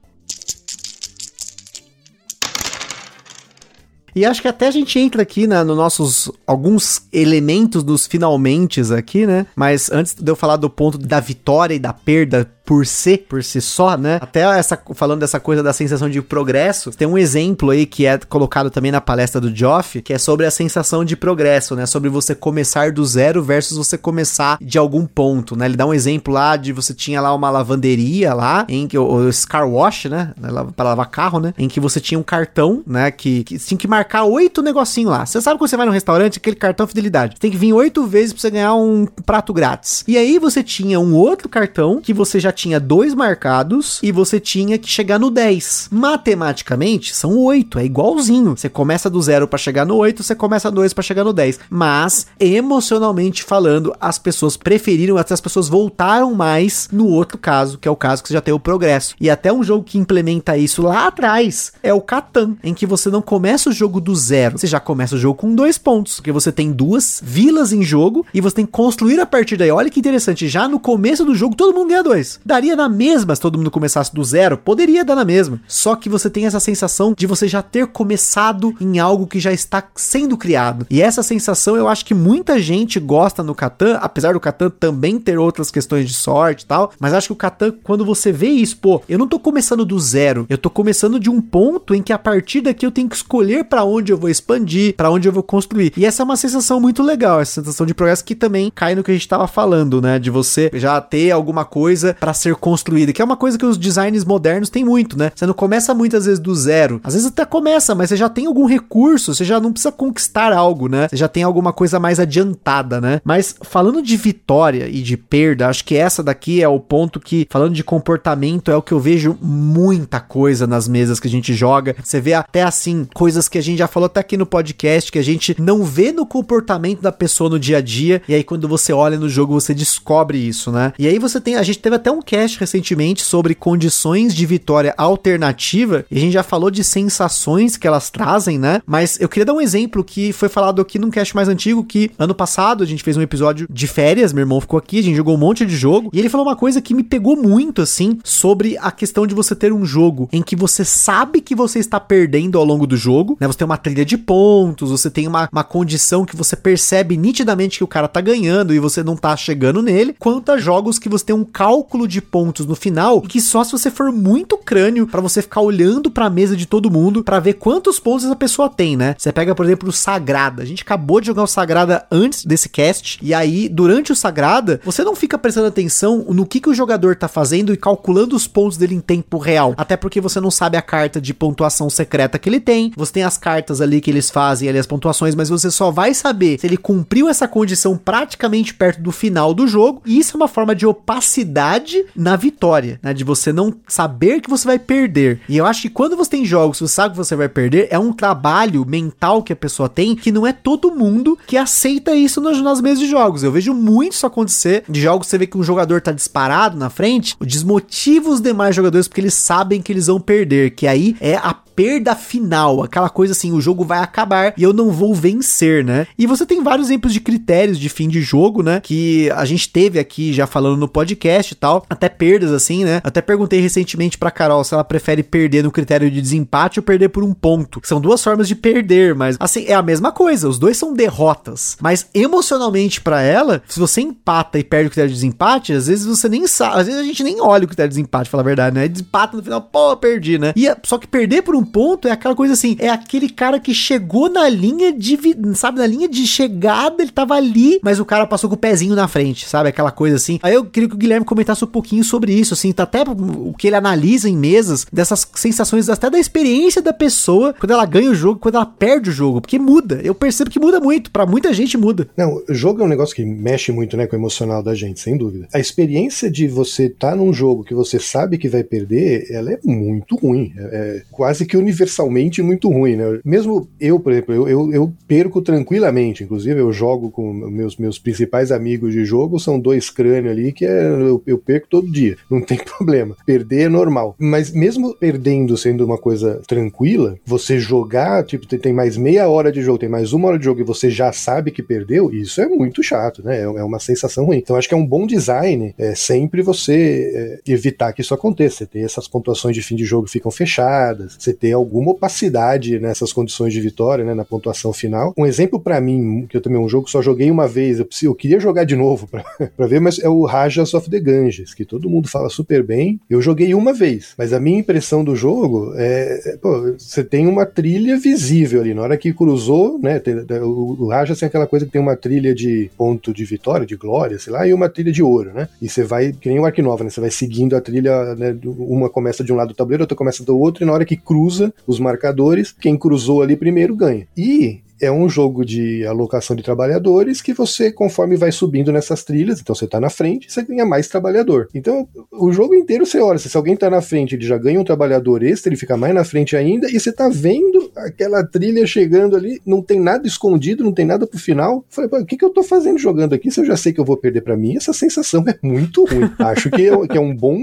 E acho que até a gente entra aqui na, no nossos alguns elementos dos finalmente aqui, né? Mas antes de eu falar do ponto da vitória e da perda por si, por si só, né? Até essa falando dessa coisa da sensação de progresso, tem um exemplo aí que é colocado também na palestra do Joff, que é sobre a sensação de progresso, né? Sobre você começar do zero versus você começar de algum ponto, né? Ele dá um exemplo lá de você tinha lá uma lavanderia lá, em que o, Scar Wash, né? Para lavar carro, né? Em que você tinha um cartão, né? Que, que tinha que marcar oito negocinhos lá. Você sabe quando você vai no restaurante, aquele cartão fidelidade. Tem que vir oito vezes pra você ganhar um prato grátis. E aí você tinha um outro cartão que você já tinha dois marcados e você tinha que chegar no 10. Matematicamente, são oito, é igualzinho. Você começa do zero pra chegar no 8, você começa do 2 pra chegar no 10. Mas, emocionalmente falando, as pessoas preferiram, até as pessoas voltaram mais no outro caso, que é o caso que você já tem o progresso. E até um jogo que implementa isso lá atrás é o Catan, em que você não começa o jogo do zero, você já começa o jogo com dois pontos, porque você tem duas vilas em jogo e você tem que construir a partir daí. Olha que interessante, já no começo do jogo todo mundo ganha dois. Daria na mesma se todo mundo começasse do zero? Poderia dar na mesma. Só que você tem essa sensação de você já ter começado em algo que já está sendo criado. E essa sensação eu acho que muita gente gosta no Catan, apesar do Catan também ter outras questões de sorte e tal, mas acho que o Catan, quando você vê isso, pô, eu não tô começando do zero, eu tô começando de um ponto em que a partir daqui eu tenho que escolher para onde eu vou expandir, para onde eu vou construir. E essa é uma sensação muito legal, essa sensação de progresso que também cai no que a gente tava falando, né, de você já ter alguma coisa para ser construída, que é uma coisa que os designs modernos têm muito, né? Você não começa muitas vezes do zero. Às vezes até começa, mas você já tem algum recurso, você já não precisa conquistar algo, né? Você já tem alguma coisa mais adiantada, né? Mas falando de vitória e de perda, acho que essa daqui é o ponto que, falando de comportamento, é o que eu vejo muita coisa nas mesas que a gente joga. Você vê até assim, coisas que a gente já falou até aqui no podcast, que a gente não vê no comportamento da pessoa no dia a dia, e aí quando você olha no jogo você descobre isso, né? E aí você tem, a gente teve até um cast recentemente sobre condições de vitória alternativa, e a gente já falou de sensações que elas trazem, né? Mas eu queria dar um exemplo que foi falado aqui num cast mais antigo, que ano passado a gente fez um episódio de férias, meu irmão ficou aqui, a gente jogou um monte de jogo, e ele falou uma coisa que me pegou muito, assim, sobre a questão de você ter um jogo em que você sabe que você está perdendo ao longo do jogo, né? Você tem uma trilha de pontos, você tem uma, uma condição que você percebe nitidamente que o cara tá ganhando e você não tá chegando nele, quanto a jogos que você tem um cálculo de pontos no final e que só se você for muito crânio para você ficar olhando para a mesa de todo mundo para ver quantos pontos essa pessoa tem, né? Você pega, por exemplo, o Sagrada. A gente acabou de jogar o Sagrada antes desse cast e aí durante o Sagrada, você não fica prestando atenção no que que o jogador tá fazendo e calculando os pontos dele em tempo real, até porque você não sabe a carta de pontuação secreta que ele tem. Você tem as cartas ali que eles fazem ali as pontuações, mas você só vai saber se ele cumpriu essa condição praticamente perto do final do jogo. E isso é uma forma de opacidade na vitória, né? De você não saber que você vai perder. E eu acho que quando você tem jogos, você sabe que você vai perder, é um trabalho mental que a pessoa tem que não é todo mundo que aceita isso nas, nas mesas de jogos. Eu vejo muito isso acontecer. De jogos você vê que um jogador tá disparado na frente, desmotiva os demais jogadores porque eles sabem que eles vão perder, que aí é a perda final, aquela coisa assim, o jogo vai acabar e eu não vou vencer, né? E você tem vários exemplos de critérios de fim de jogo, né? Que a gente teve aqui já falando no podcast e tal, até perdas assim, né? Até perguntei recentemente pra Carol se ela prefere perder no critério de desempate ou perder por um ponto. São duas formas de perder, mas assim, é a mesma coisa, os dois são derrotas. Mas emocionalmente para ela, se você empata e perde o critério de desempate, às vezes você nem sabe, às vezes a gente nem olha o critério de desempate, fala a verdade, né? Desempata no final, pô, perdi, né? E só que perder por um ponto é aquela coisa assim, é aquele cara que chegou na linha de, sabe, na linha de chegada, ele tava ali, mas o cara passou com o pezinho na frente, sabe? Aquela coisa assim. Aí eu queria que o Guilherme comentasse um pouquinho sobre isso, assim, tá até o que ele analisa em mesas, dessas sensações, até da experiência da pessoa, quando ela ganha o jogo, quando ela perde o jogo, porque muda. Eu percebo que muda muito, para muita gente muda. Não, jogo é um negócio que mexe muito, né, com o emocional da gente, sem dúvida. A experiência de você estar tá num jogo que você sabe que vai perder, ela é muito ruim. É, é quase que universalmente muito ruim, né? Mesmo eu, por exemplo, eu, eu, eu, perco tranquilamente. Inclusive, eu jogo com meus, meus principais amigos de jogo, são dois crânios ali que é, eu, eu perco todo dia. Não tem problema. Perder é normal. Mas mesmo perdendo sendo uma coisa tranquila, você jogar, tipo, tem mais meia hora de jogo, tem mais uma hora de jogo e você já sabe que perdeu, isso é muito chato, né? É, é uma sensação ruim. Então, acho que é um bom design é sempre você é, evitar que isso aconteça. Você ter essas pontuações de fim de jogo ficam fechadas, você ter alguma opacidade nessas condições de vitória, né, na pontuação final. Um exemplo para mim, que eu também um jogo que só joguei uma vez, eu, eu queria jogar de novo para ver, mas é o Rajas of the Ganges, que todo mundo fala super bem. Eu joguei uma vez, mas a minha impressão do jogo é, pô, você tem uma trilha visível ali, na hora que cruzou, né, tem, o, o Rajas tem aquela coisa que tem uma trilha de ponto de vitória, de glória, sei lá, e uma trilha de ouro, né? E você vai, que nem o Ark Nova, né? Você vai seguindo a trilha, né? Uma começa de um lado do tabuleiro, outra começa do outro, e na hora que cruza, os marcadores, quem cruzou ali primeiro ganha. E é um jogo de alocação de trabalhadores que você, conforme vai subindo nessas trilhas, então você está na frente, você ganha mais trabalhador. Então, o jogo inteiro você olha, se alguém está na frente, ele já ganha um trabalhador extra, ele fica mais na frente ainda, e você está vendo aquela trilha chegando ali, não tem nada escondido, não tem nada pro final. Falei, o que, que eu tô fazendo jogando aqui se eu já sei que eu vou perder para mim? Essa sensação é muito ruim. Acho que é, que é um bom,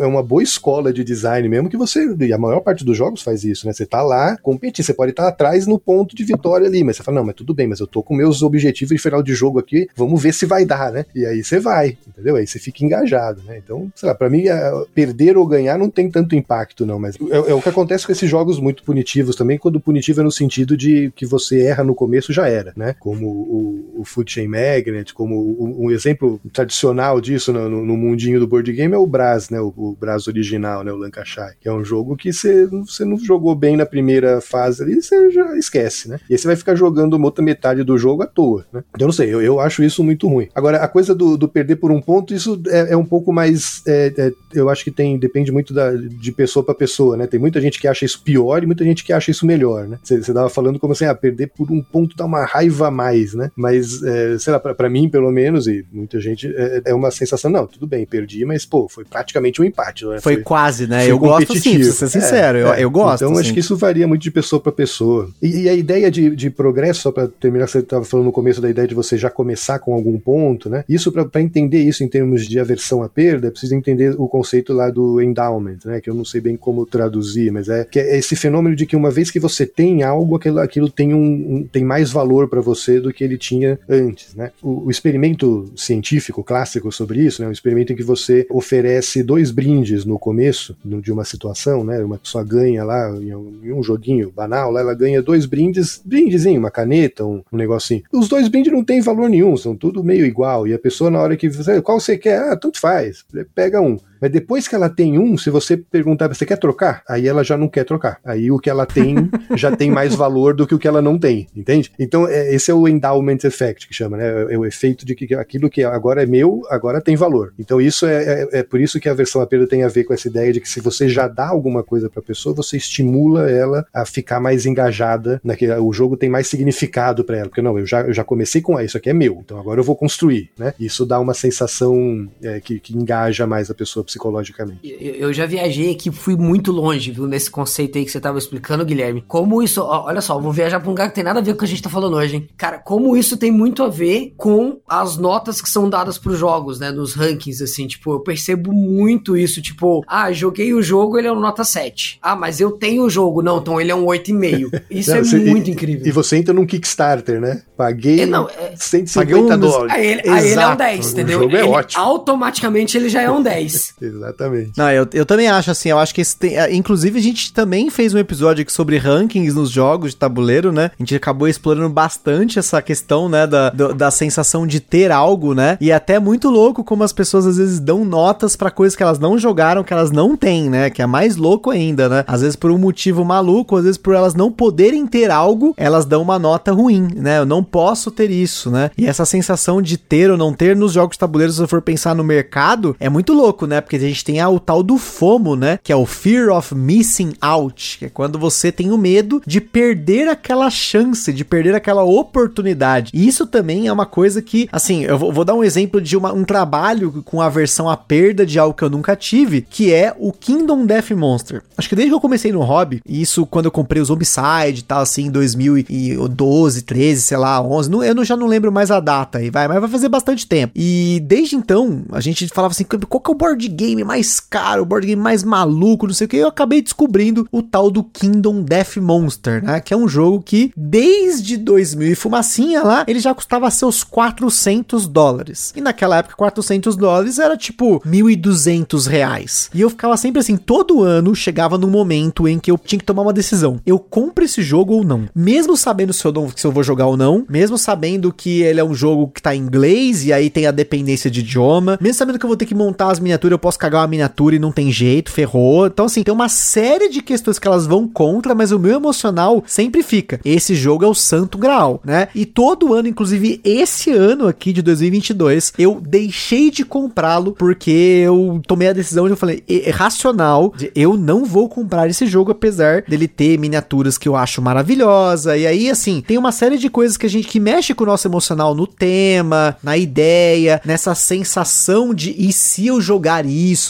é uma boa escola de design mesmo que você, e a maior parte dos jogos faz isso, né? Você tá lá competir, você pode estar atrás no ponto de vitória ali, mas você fala, não, mas tudo bem, mas eu tô com meus objetivos de final de jogo aqui, vamos ver se vai dar, né? E aí você vai, entendeu? Aí você fica engajado, né? Então, sei lá, pra mim, é, perder ou ganhar não tem tanto impacto, não, mas é, é o que acontece com esses jogos muito punitivos também, quando punitivo é no sentido de que você erra no começo, já era, né? Como o, o Food Chain Magnet, como um exemplo tradicional disso no, no, no, mundinho do board game é o Brass, né? O, o Brass original, né? O Lancashire, que é um jogo que você não jogou bem na primeira fase ali, você já esquece, né? E aí você vai ficar jogando uma outra metade do jogo à toa, né? Eu não sei, eu, eu acho isso muito ruim. Agora, a coisa do, do perder por um ponto, isso é, é um pouco mais. É, é, eu acho que tem depende muito da, de pessoa para pessoa, né? Tem muita gente que acha isso pior e muita gente que acha isso melhor, né? Você tava falando como assim, ah, perder por um ponto dá uma raiva a mais, né? Mas, é, sei lá, pra, pra, mim, pelo menos, e muita gente, é, é, uma sensação, não, tudo bem, perdi, mas, pô, foi praticamente um empate, né? Foi, foi quase, né? Eu gosto sim, pra ser sincero, eu, é, eu gosto. Então, acho que isso varia muito de pessoa para pessoa. E, e, a ideia de, de progresso, só para terminar, você estava falando no começo da ideia de você já começar com algum ponto, né? Isso, para entender isso em termos de aversão à perda, precisa entender o conceito lá do endowment, né? Que eu não sei bem como traduzir, mas é que é esse fenômeno de que uma vez que você tem algo, aquilo, aquilo tem, um, um tem mais valor para você do que ele tinha antes, né? O, o, experimento científico clássico sobre isso, né? Um experimento em que você oferece dois brindes no começo no, de uma situação, né? Uma pessoa ganha lá em um, em um joguinho banal, lá ela ganha dois brindes, brindezinho, uma caneta, um, um negocinho. Os dois brindes não têm valor nenhum, são tudo meio igual. E a pessoa, na hora que qual você quer? Ah, tanto faz. Pega um. Mas depois que ela tem um, se você perguntar, você quer trocar? Aí ela já não quer trocar. Aí o que ela tem já tem mais valor do que o que ela não tem, entende? Então, é, esse é o endowment effect que chama, né? É, é o efeito de que aquilo que agora é meu, agora tem valor. Então, isso é, é, é por isso que a versão a perda tem a ver com essa ideia de que se você já dá alguma coisa para a pessoa, você estimula ela a ficar mais engajada, naquele, o jogo tem mais significado para ela. Porque não, eu já, eu já comecei com ah, isso aqui é meu, então agora eu vou construir, né? Isso dá uma sensação é, que, que engaja mais a pessoa psicologicamente. Eu, já viajei aqui, fui muito longe, viu, nesse conceito aí que você tava explicando, Guilherme. Como isso, ó, olha só, vou viajar pra um lugar que tem nada a ver com o que a gente tá falando hoje, hein? Cara, como isso tem muito a ver com as notas que são dadas pros jogos, né, nos rankings, assim, tipo, eu percebo muito isso, tipo, ah, joguei o jogo, ele é um nota 7. Ah, mas eu tenho o jogo, não, então ele é um 8,5. Isso não, é você, muito e, incrível. E você entra num Kickstarter, né? Paguei é, não, é, 150 um, dólares. Aí ele, aí ele, é um 10, entendeu? O jogo é ele, ótimo. Automaticamente ele já é um 10. Exatamente. Não, eu, eu também acho assim, eu acho que esse tem. É, inclusive, a gente também fez um episódio aqui sobre rankings nos jogos de tabuleiro, né? A gente acabou explorando bastante essa questão, né? Da, da, da sensação de ter algo, né? E é até muito louco como as pessoas às vezes dão notas para coisas que elas não jogaram, que elas não têm, né? Que é mais louco ainda, né? Às vezes por um motivo maluco, às vezes por elas não poderem ter algo, elas dão uma nota ruim, né? Eu não posso ter isso, né? E essa sensação de ter ou não ter nos jogos de tabuleiro, se eu for pensar no mercado, é muito louco, né? Porque a gente tem a, o tal do FOMO, né? Que é o Fear of Missing Out, que é quando você tem o medo de perder aquela chance, de perder aquela oportunidade. E isso também é uma coisa que, assim, eu vou, vou dar um exemplo de uma, um trabalho com a versão a perda de algo que eu nunca tive, que é o Kingdom Death Monster. Acho que desde que eu comecei no hobby, e isso quando eu comprei o Zombicide e tal, assim, em 2012, 13, sei lá, 11, não, eu não, já não lembro mais a data aí, vai, mas vai fazer bastante tempo. E desde então, a gente falava assim, qual que é o board game mais caro, o board game mais maluco, não sei o que, eu acabei descobrindo o tal do Kingdom Death Monster, né? Que é um jogo que desde 2000 e fumacinha lá, ele já custava seus 400 dólares. E naquela época, 400 dólares era tipo 1.200 reais. E eu ficava sempre assim, todo ano chegava num momento em que eu tinha que tomar uma decisão. Eu compro esse jogo ou não? Mesmo sabendo se eu, não, se eu vou jogar ou não, mesmo sabendo que ele é um jogo que tá em inglês e aí tem a dependência de idioma, mesmo sabendo que eu vou ter que montar as miniaturas, posso cagar uma miniatura e não tem jeito, ferrou. Então, assim, tem uma série de questões que elas vão contra, mas o meu emocional sempre fica. Esse jogo é o santo graal, né? E todo ano, inclusive esse ano aqui de 2022, eu deixei de comprá-lo porque eu tomei a decisão de eu falei, é racional, de eu não vou comprar esse jogo apesar dele ter miniaturas que eu acho maravilhosa. E aí, assim, tem uma série de coisas que a gente que mexe com o nosso emocional no tema, na ideia, nessa sensação de e se eu jogar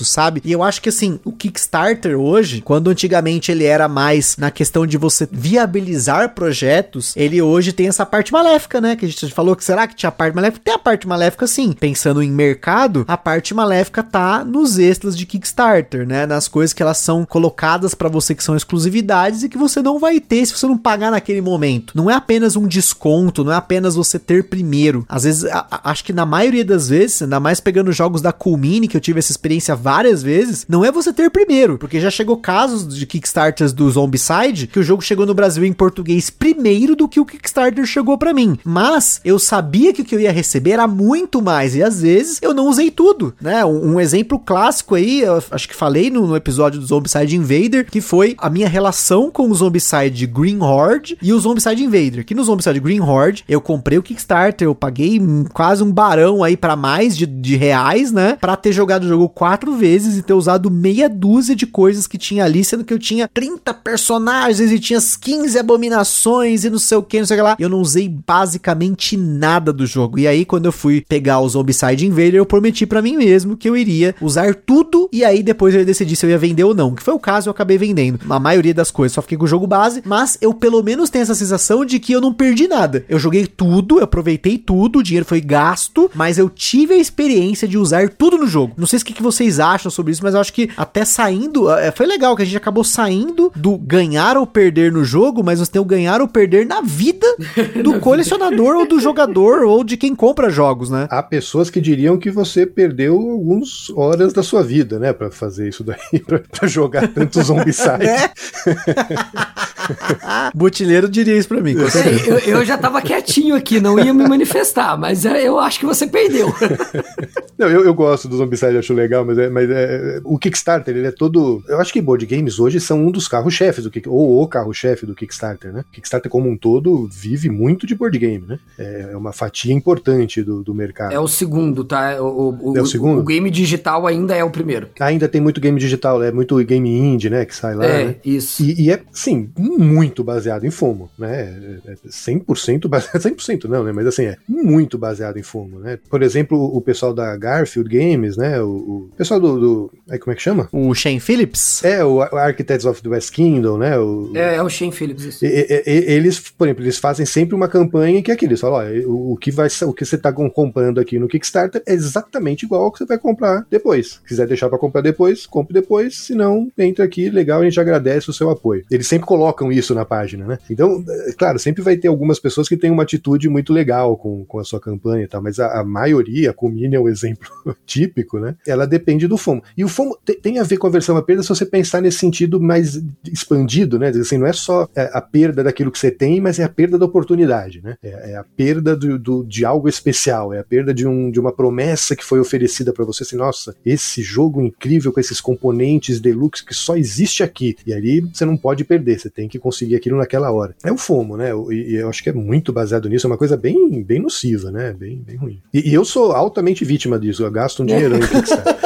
sabe? E eu acho que assim, o Kickstarter hoje, quando antigamente ele era mais na questão de você viabilizar projetos, ele hoje tem essa parte maléfica, né? Que a gente falou que será que tinha a parte maléfica? Tem a parte maléfica sim. Pensando em mercado, a parte maléfica tá nos extras de Kickstarter, né? Nas coisas que elas são colocadas para você que são exclusividades e que você não vai ter se você não pagar naquele momento. Não é apenas um desconto, não é apenas você ter primeiro. Às vezes, a, a, acho que na maioria das vezes, ainda mais pegando jogos da Coolmini, que eu tive essa experiência várias vezes, não é você ter primeiro, porque já chegou casos de Kickstarters do Zombicide que o jogo chegou no Brasil em português primeiro do que o Kickstarter chegou para mim. Mas eu sabia que o que eu ia receber era muito mais e às vezes eu não usei tudo, né? Um, um exemplo clássico aí, acho que falei no, no, episódio do Zombicide Invader, que foi a minha relação com o Zombicide Green Horde e o Zombicide Invader. Que no Zombicide Green Horde eu comprei o Kickstarter, eu paguei quase um barão aí para mais de, de reais, né? Para ter jogado o jogo quatro vezes e ter usado meia dúzia de coisas que tinha ali, sendo que eu tinha 30 personagens e tinha 15 abominações e não sei o que, não sei o que lá. Eu não usei basicamente nada do jogo. E aí, quando eu fui pegar o Zombicide Invader, eu prometi para mim mesmo que eu iria usar tudo e aí depois eu ia decidir se eu ia vender ou não. Que foi o caso, eu acabei vendendo. A maioria das coisas só fiquei com o jogo base, mas eu pelo menos tenho essa sensação de que eu não perdi nada. Eu joguei tudo, eu aproveitei tudo, o dinheiro foi gasto, mas eu tive a experiência de usar tudo no jogo. Não sei o que vocês acham sobre isso, mas eu acho que até saindo, é, foi legal que a gente acabou saindo do ganhar ou perder no jogo, mas você tem o ganhar ou perder na vida do colecionador ou do jogador ou de quem compra jogos, né? Há pessoas que diriam que você perdeu algumas horas da sua vida, né, para fazer isso daí, para jogar tanto Zombicide. É? Butileiro diria isso pra mim. É, eu, eu, já tava quietinho aqui, não ia me manifestar, mas é, eu acho que você perdeu. Não, eu, eu gosto do Zombicide, acho legal, mas, é, mas é, o Kickstarter, ele é todo. Eu acho que board games hoje são um dos carros-chefes do ou o carro-chefe do Kickstarter, né? Kickstarter, como um todo, vive muito de board game, né? É, é uma fatia importante do, do mercado. É o segundo, tá? O, o, é o segundo? O game digital ainda é o primeiro. Ainda tem muito game digital, é muito game indie, né? Que sai lá. É, né? isso. E, e, é, sim, muito baseado em FOMO, né? É 100% baseado. 100% não, né? Mas assim, é muito baseado em FOMO, né? Por exemplo, o pessoal da Garfield Games, né? O, o pessoal do, do. Aí, como é que chama? O Shane Phillips? É, o Architects of the West Kingdom, né? O, é, é o Shane Phillips. Isso. E, e, eles, por exemplo, eles fazem sempre uma campanha que é aquilo. Eles falam: ó, o, o, que vai, o que você tá comprando aqui no Kickstarter é exatamente igual ao que você vai comprar depois. Se quiser deixar para comprar depois, compre depois. Se não, entra aqui, legal, a gente agradece o seu apoio. Eles sempre colocam isso na página, né? Então, é, claro, sempre vai ter algumas pessoas que têm uma atitude muito legal com, com a sua campanha e tal, mas a, a maioria, a Comini é um exemplo típico, né? Ela depende do FOMO. E o FOMO te, tem a ver com a versão a perda se você pensar nesse sentido mais expandido, né? Assim, não é só é, a perda daquilo que você tem, mas é a perda da oportunidade, né? É, é a perda do, do, de algo especial, é a perda de, um, de uma promessa que foi oferecida para você, assim, nossa, esse jogo incrível com esses componentes deluxe que só existe aqui. E ali você não pode perder, você tem que conseguir aquilo naquela hora. É o FOMO, né? E, e eu acho que é muito baseado nisso, é uma coisa bem, bem nociva, né? Bem, bem ruim. E, e eu sou altamente vítima disso, eu gasto um dinheirão em Kickstarter.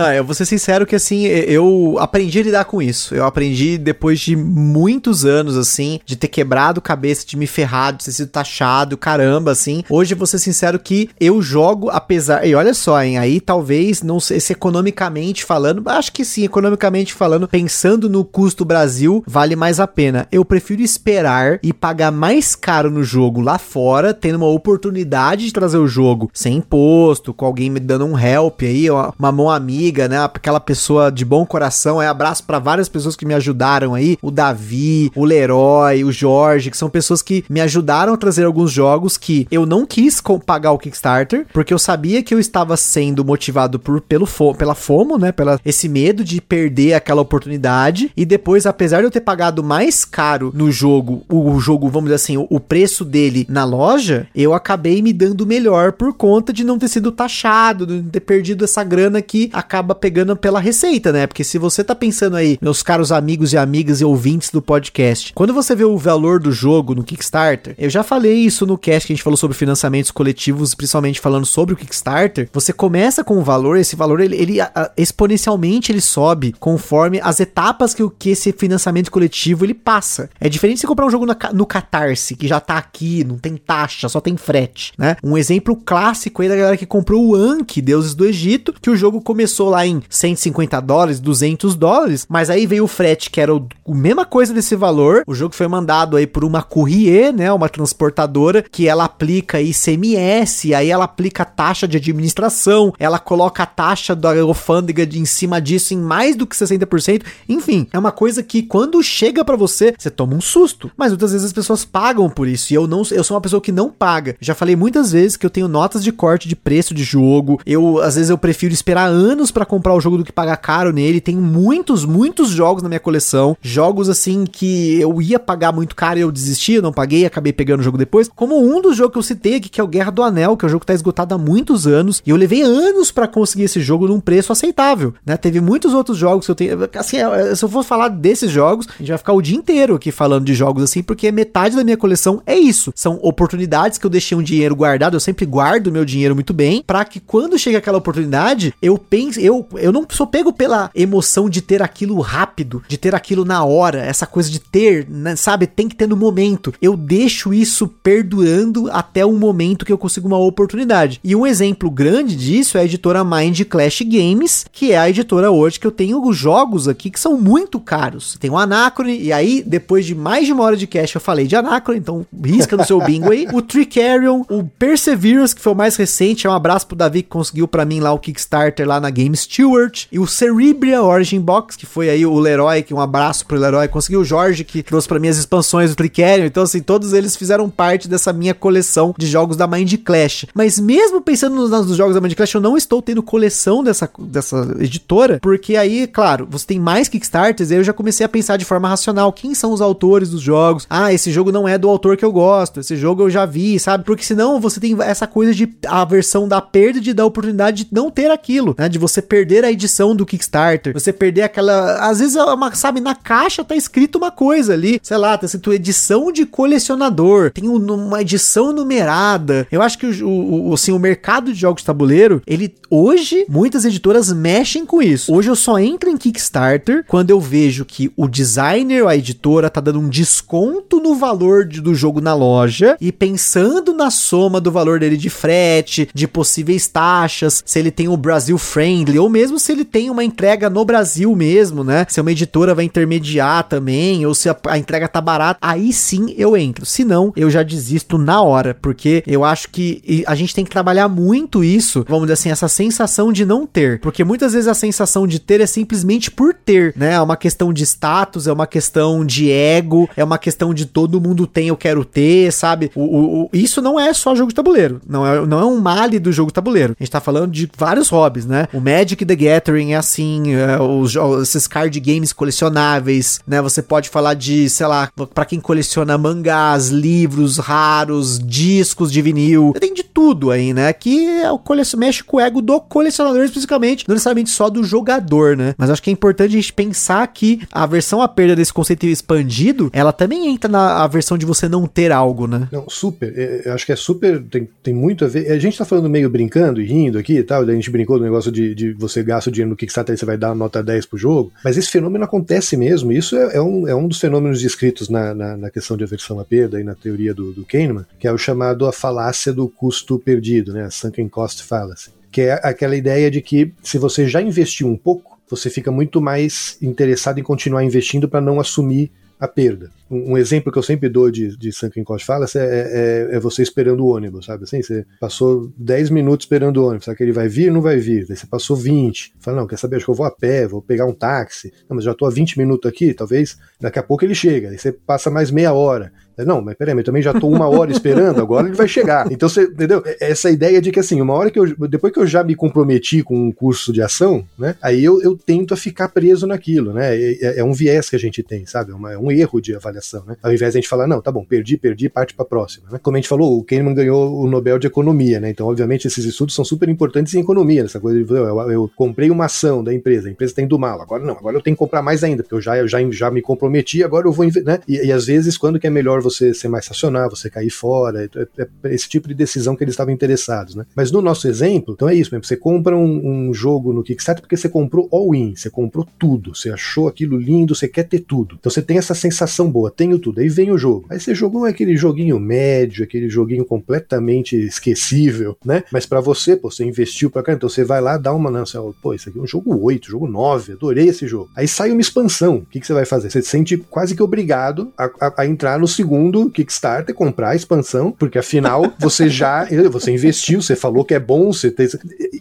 Não, eu vou ser sincero que assim, eu aprendi a lidar com isso. Eu aprendi depois de muitos anos, assim, de ter quebrado cabeça, de me ferrar, de ter sido taxado, caramba, assim. Hoje eu vou ser sincero que eu jogo, apesar. E olha só, hein, aí talvez, não sei se economicamente falando, acho que sim, economicamente falando, pensando no custo Brasil, vale mais a pena. Eu prefiro esperar e pagar mais caro no jogo lá fora, tendo uma oportunidade de trazer o jogo sem imposto, com alguém me dando um help aí, uma mão amiga amiga, né? Aquela pessoa de bom coração. É abraço para várias pessoas que me ajudaram aí. O Davi, o Leroy, o Jorge, que são pessoas que me ajudaram a trazer alguns jogos que eu não quis pagar o Kickstarter, porque eu sabia que eu estava sendo motivado por, pelo pela FOMO, né? Pela esse medo de perder aquela oportunidade. E depois, apesar de eu ter pagado mais caro no jogo, o, o jogo, vamos dizer assim, o, o preço dele na loja, eu acabei me dando melhor por conta de não ter sido taxado, de ter perdido essa grana que a acaba pegando pela receita, né? Porque se você tá pensando aí, meus caros amigos e amigas e ouvintes do podcast, quando você vê o valor do jogo no Kickstarter, eu já falei isso no cast que a gente falou sobre financiamentos coletivos, principalmente falando sobre o Kickstarter, você começa com um valor, esse valor ele, ele a, exponencialmente ele sobe conforme as etapas que, que esse financiamento coletivo ele passa. É diferente se comprar um jogo no, no Catarse, que já tá aqui, não tem taxa, só tem frete, né? Um exemplo clássico aí da galera que comprou o Anki, Deuses do Egito, que o jogo começou lá em 150 dólares, 200 dólares, mas aí veio o frete, que era o, a mesma coisa desse valor. O jogo foi mandado aí por uma courrier, né? Uma transportadora, que ela aplica ICMS, aí ela aplica taxa de administração, ela coloca a taxa da alfândega de, em cima disso em mais do que 60%. Enfim, é uma coisa que quando chega para você, você toma um susto. Mas muitas vezes as pessoas pagam por isso. E eu não, eu sou uma pessoa que não paga. Já falei muitas vezes que eu tenho notas de corte de preço de jogo. Eu, às vezes, eu prefiro esperar anos para comprar o jogo do que pagar caro nele. Tem muitos, muitos jogos na minha coleção. Jogos assim que eu ia pagar muito caro e eu desisti, eu não paguei, acabei pegando o jogo depois. Como um dos jogos que eu citei aqui, que é o Guerra do Anel, que é um jogo que tá esgotado há muitos anos. E eu levei anos para conseguir esse jogo num preço aceitável, né? Teve muitos outros jogos que eu tenho. Assim, é, se eu for falar desses jogos, a gente vai ficar o dia inteiro aqui falando de jogos assim, porque metade da minha coleção é isso. São oportunidades que eu deixei um dinheiro guardado, eu sempre guardo meu dinheiro muito bem, para que quando chega aquela oportunidade, eu pense, eu, eu não sou pego pela emoção de ter aquilo rápido, de ter aquilo na hora, essa coisa de ter, né, sabe, tem que ter no momento. Eu deixo isso perdurando até o momento que eu consigo uma oportunidade. E um exemplo grande disso é a editora Mind Clash Games, que é a editora hoje que eu tenho os jogos aqui que são muito caros. Tem o Anacrone, e aí, depois de mais de uma hora de cast, eu falei de Anacrone, então risca no seu bingo aí. O Tricarion, o Perseverance, que foi o mais recente, é um abraço pro Davi que conseguiu para mim lá o Kickstarter lá na Game Stewart. E o Cerebria Origin Box, que foi aí o Leroy, que um abraço pro Leroy. Conseguiu o Jorge, que trouxe para mim as expansões do Tricarion. Então, assim, todos eles fizeram parte dessa minha coleção de jogos da Mind Clash. Mas mesmo pensando nos, nos jogos da Mind Clash, eu não estou tendo coleção dessa, dessa editora, porque aí, claro, você tem mais Kickstarters, e aí eu já comecei a pensar de forma racional quem são os autores dos jogos. Ah, esse jogo não é do autor que eu gosto, esse jogo eu já vi, sabe? Porque senão você tem essa coisa de a versão da perda de da oportunidade de não ter aquilo, né? De você perder a edição do Kickstarter, você perder aquela. Às vezes, é uma, sabe, na caixa tá escrito uma coisa ali, sei lá, tá escrito edição de colecionador, tem uma edição numerada. Eu acho que o, o, assim, o mercado de jogos de tabuleiro, ele hoje, muitas editoras mexem com isso. Hoje eu só entro em Kickstarter quando eu vejo que o designer, a editora, tá dando um desconto no valor de, do jogo na loja e pensando na soma do valor dele de frete, de possíveis taxas, se ele tem o Brasil Friendly, ou mesmo se ele tem uma entrega no Brasil mesmo, né? Se uma editora vai intermediar também, ou se a, a entrega tá barata, aí sim eu entro. Se não, eu já desisto na hora, porque eu acho que a gente tem que trabalhar muito isso, vamos dizer assim, essa sensação de não ter. Porque muitas vezes a sensação de ter é simplesmente por ter, né? É uma questão de status, é uma questão de ego, é uma questão de todo mundo tem, eu quero ter, sabe? O, o, o, isso não é só jogo de tabuleiro, não é, não é um male do jogo de tabuleiro. A gente tá falando de vários hobbies, né? O Magic the Gathering é assim, é, os, esses card games colecionáveis, né? Você pode falar de, sei lá, para quem coleciona mangás, livros raros, discos de vinil, tem de tudo aí, né? Que é o mexe com o ego do colecionador especificamente, não necessariamente só do jogador, né? Mas acho que é importante a gente pensar que a versão a perda desse conceito expandido, ela também entra na versão de você não ter algo, né? Não, super. É, eu acho que é super. Tem, tem muito a ver. A gente tá falando meio brincando e rindo aqui e tal, a gente brincou do negócio de, de você gasta o dinheiro no Kickstarter e você vai dar nota 10 pro jogo, mas esse fenômeno acontece mesmo. Isso é, é um, é um dos fenômenos descritos na, na, na, questão de aversão à perda e na teoria do, do Kahneman, que é o chamado a falácia do custo perdido, né? A sunken cost fallacy. Que é aquela ideia de que se você já investiu um pouco, você fica muito mais interessado em continuar investindo para não assumir a perda. Um, um, exemplo que eu sempre dou de, de Sunken Cost Fallacy é, é, é, você esperando o ônibus, sabe assim? Você passou 10 minutos esperando o ônibus, sabe que ele vai vir ou não vai vir? Daí você passou 20. Fala, não, quer saber, acho que eu vou a pé, vou pegar um táxi. Não, mas já estou há 20 minutos aqui, talvez daqui a pouco ele chega. Aí você passa mais meia hora. Não, mas peraí, eu também já tô uma hora esperando, agora ele vai chegar. Então você, entendeu? É, essa ideia de que assim, uma hora que eu, depois que eu já me comprometi com um curso de ação, né, aí eu, eu tento a ficar preso naquilo, né? É, é um viés que a gente tem, sabe? É, uma, é, um erro de avaliação, né? Ao invés de a gente falar, não, tá bom, perdi, perdi, parte para próxima, né? Como a gente falou, o Kahneman ganhou o Nobel de Economia, né? Então, obviamente, esses estudos são super importantes em economia, essa coisa de, eu, eu, comprei uma ação da empresa, a empresa está indo mal, agora não, agora eu tenho que comprar mais ainda, porque eu já, eu já, já me comprometi, agora eu vou, né? E, e às vezes, quando que é melhor você ser mais racional, você cair fora, é, é, é esse tipo de decisão que eles estavam interessados, né? Mas no nosso exemplo, então é isso mesmo, você compra um, um jogo no Kickstarter porque você comprou all-in, você comprou tudo, você achou aquilo lindo, você quer ter tudo. Então você tem essa sensação boa, tenho tudo, aí vem o jogo. Aí você jogou aquele joguinho médio, aquele joguinho completamente esquecível, né? Mas para você, pô, você investiu pra cá, então você vai lá, dá uma, você, pô, isso aqui é um jogo 8, jogo 9, adorei esse jogo. Aí sai uma expansão, o que, que você vai fazer? Você se sente quase que obrigado a, a, a entrar no segundo Kickstarter, comprar a expansão, porque afinal você já, você investiu, você falou que é bom, você tem...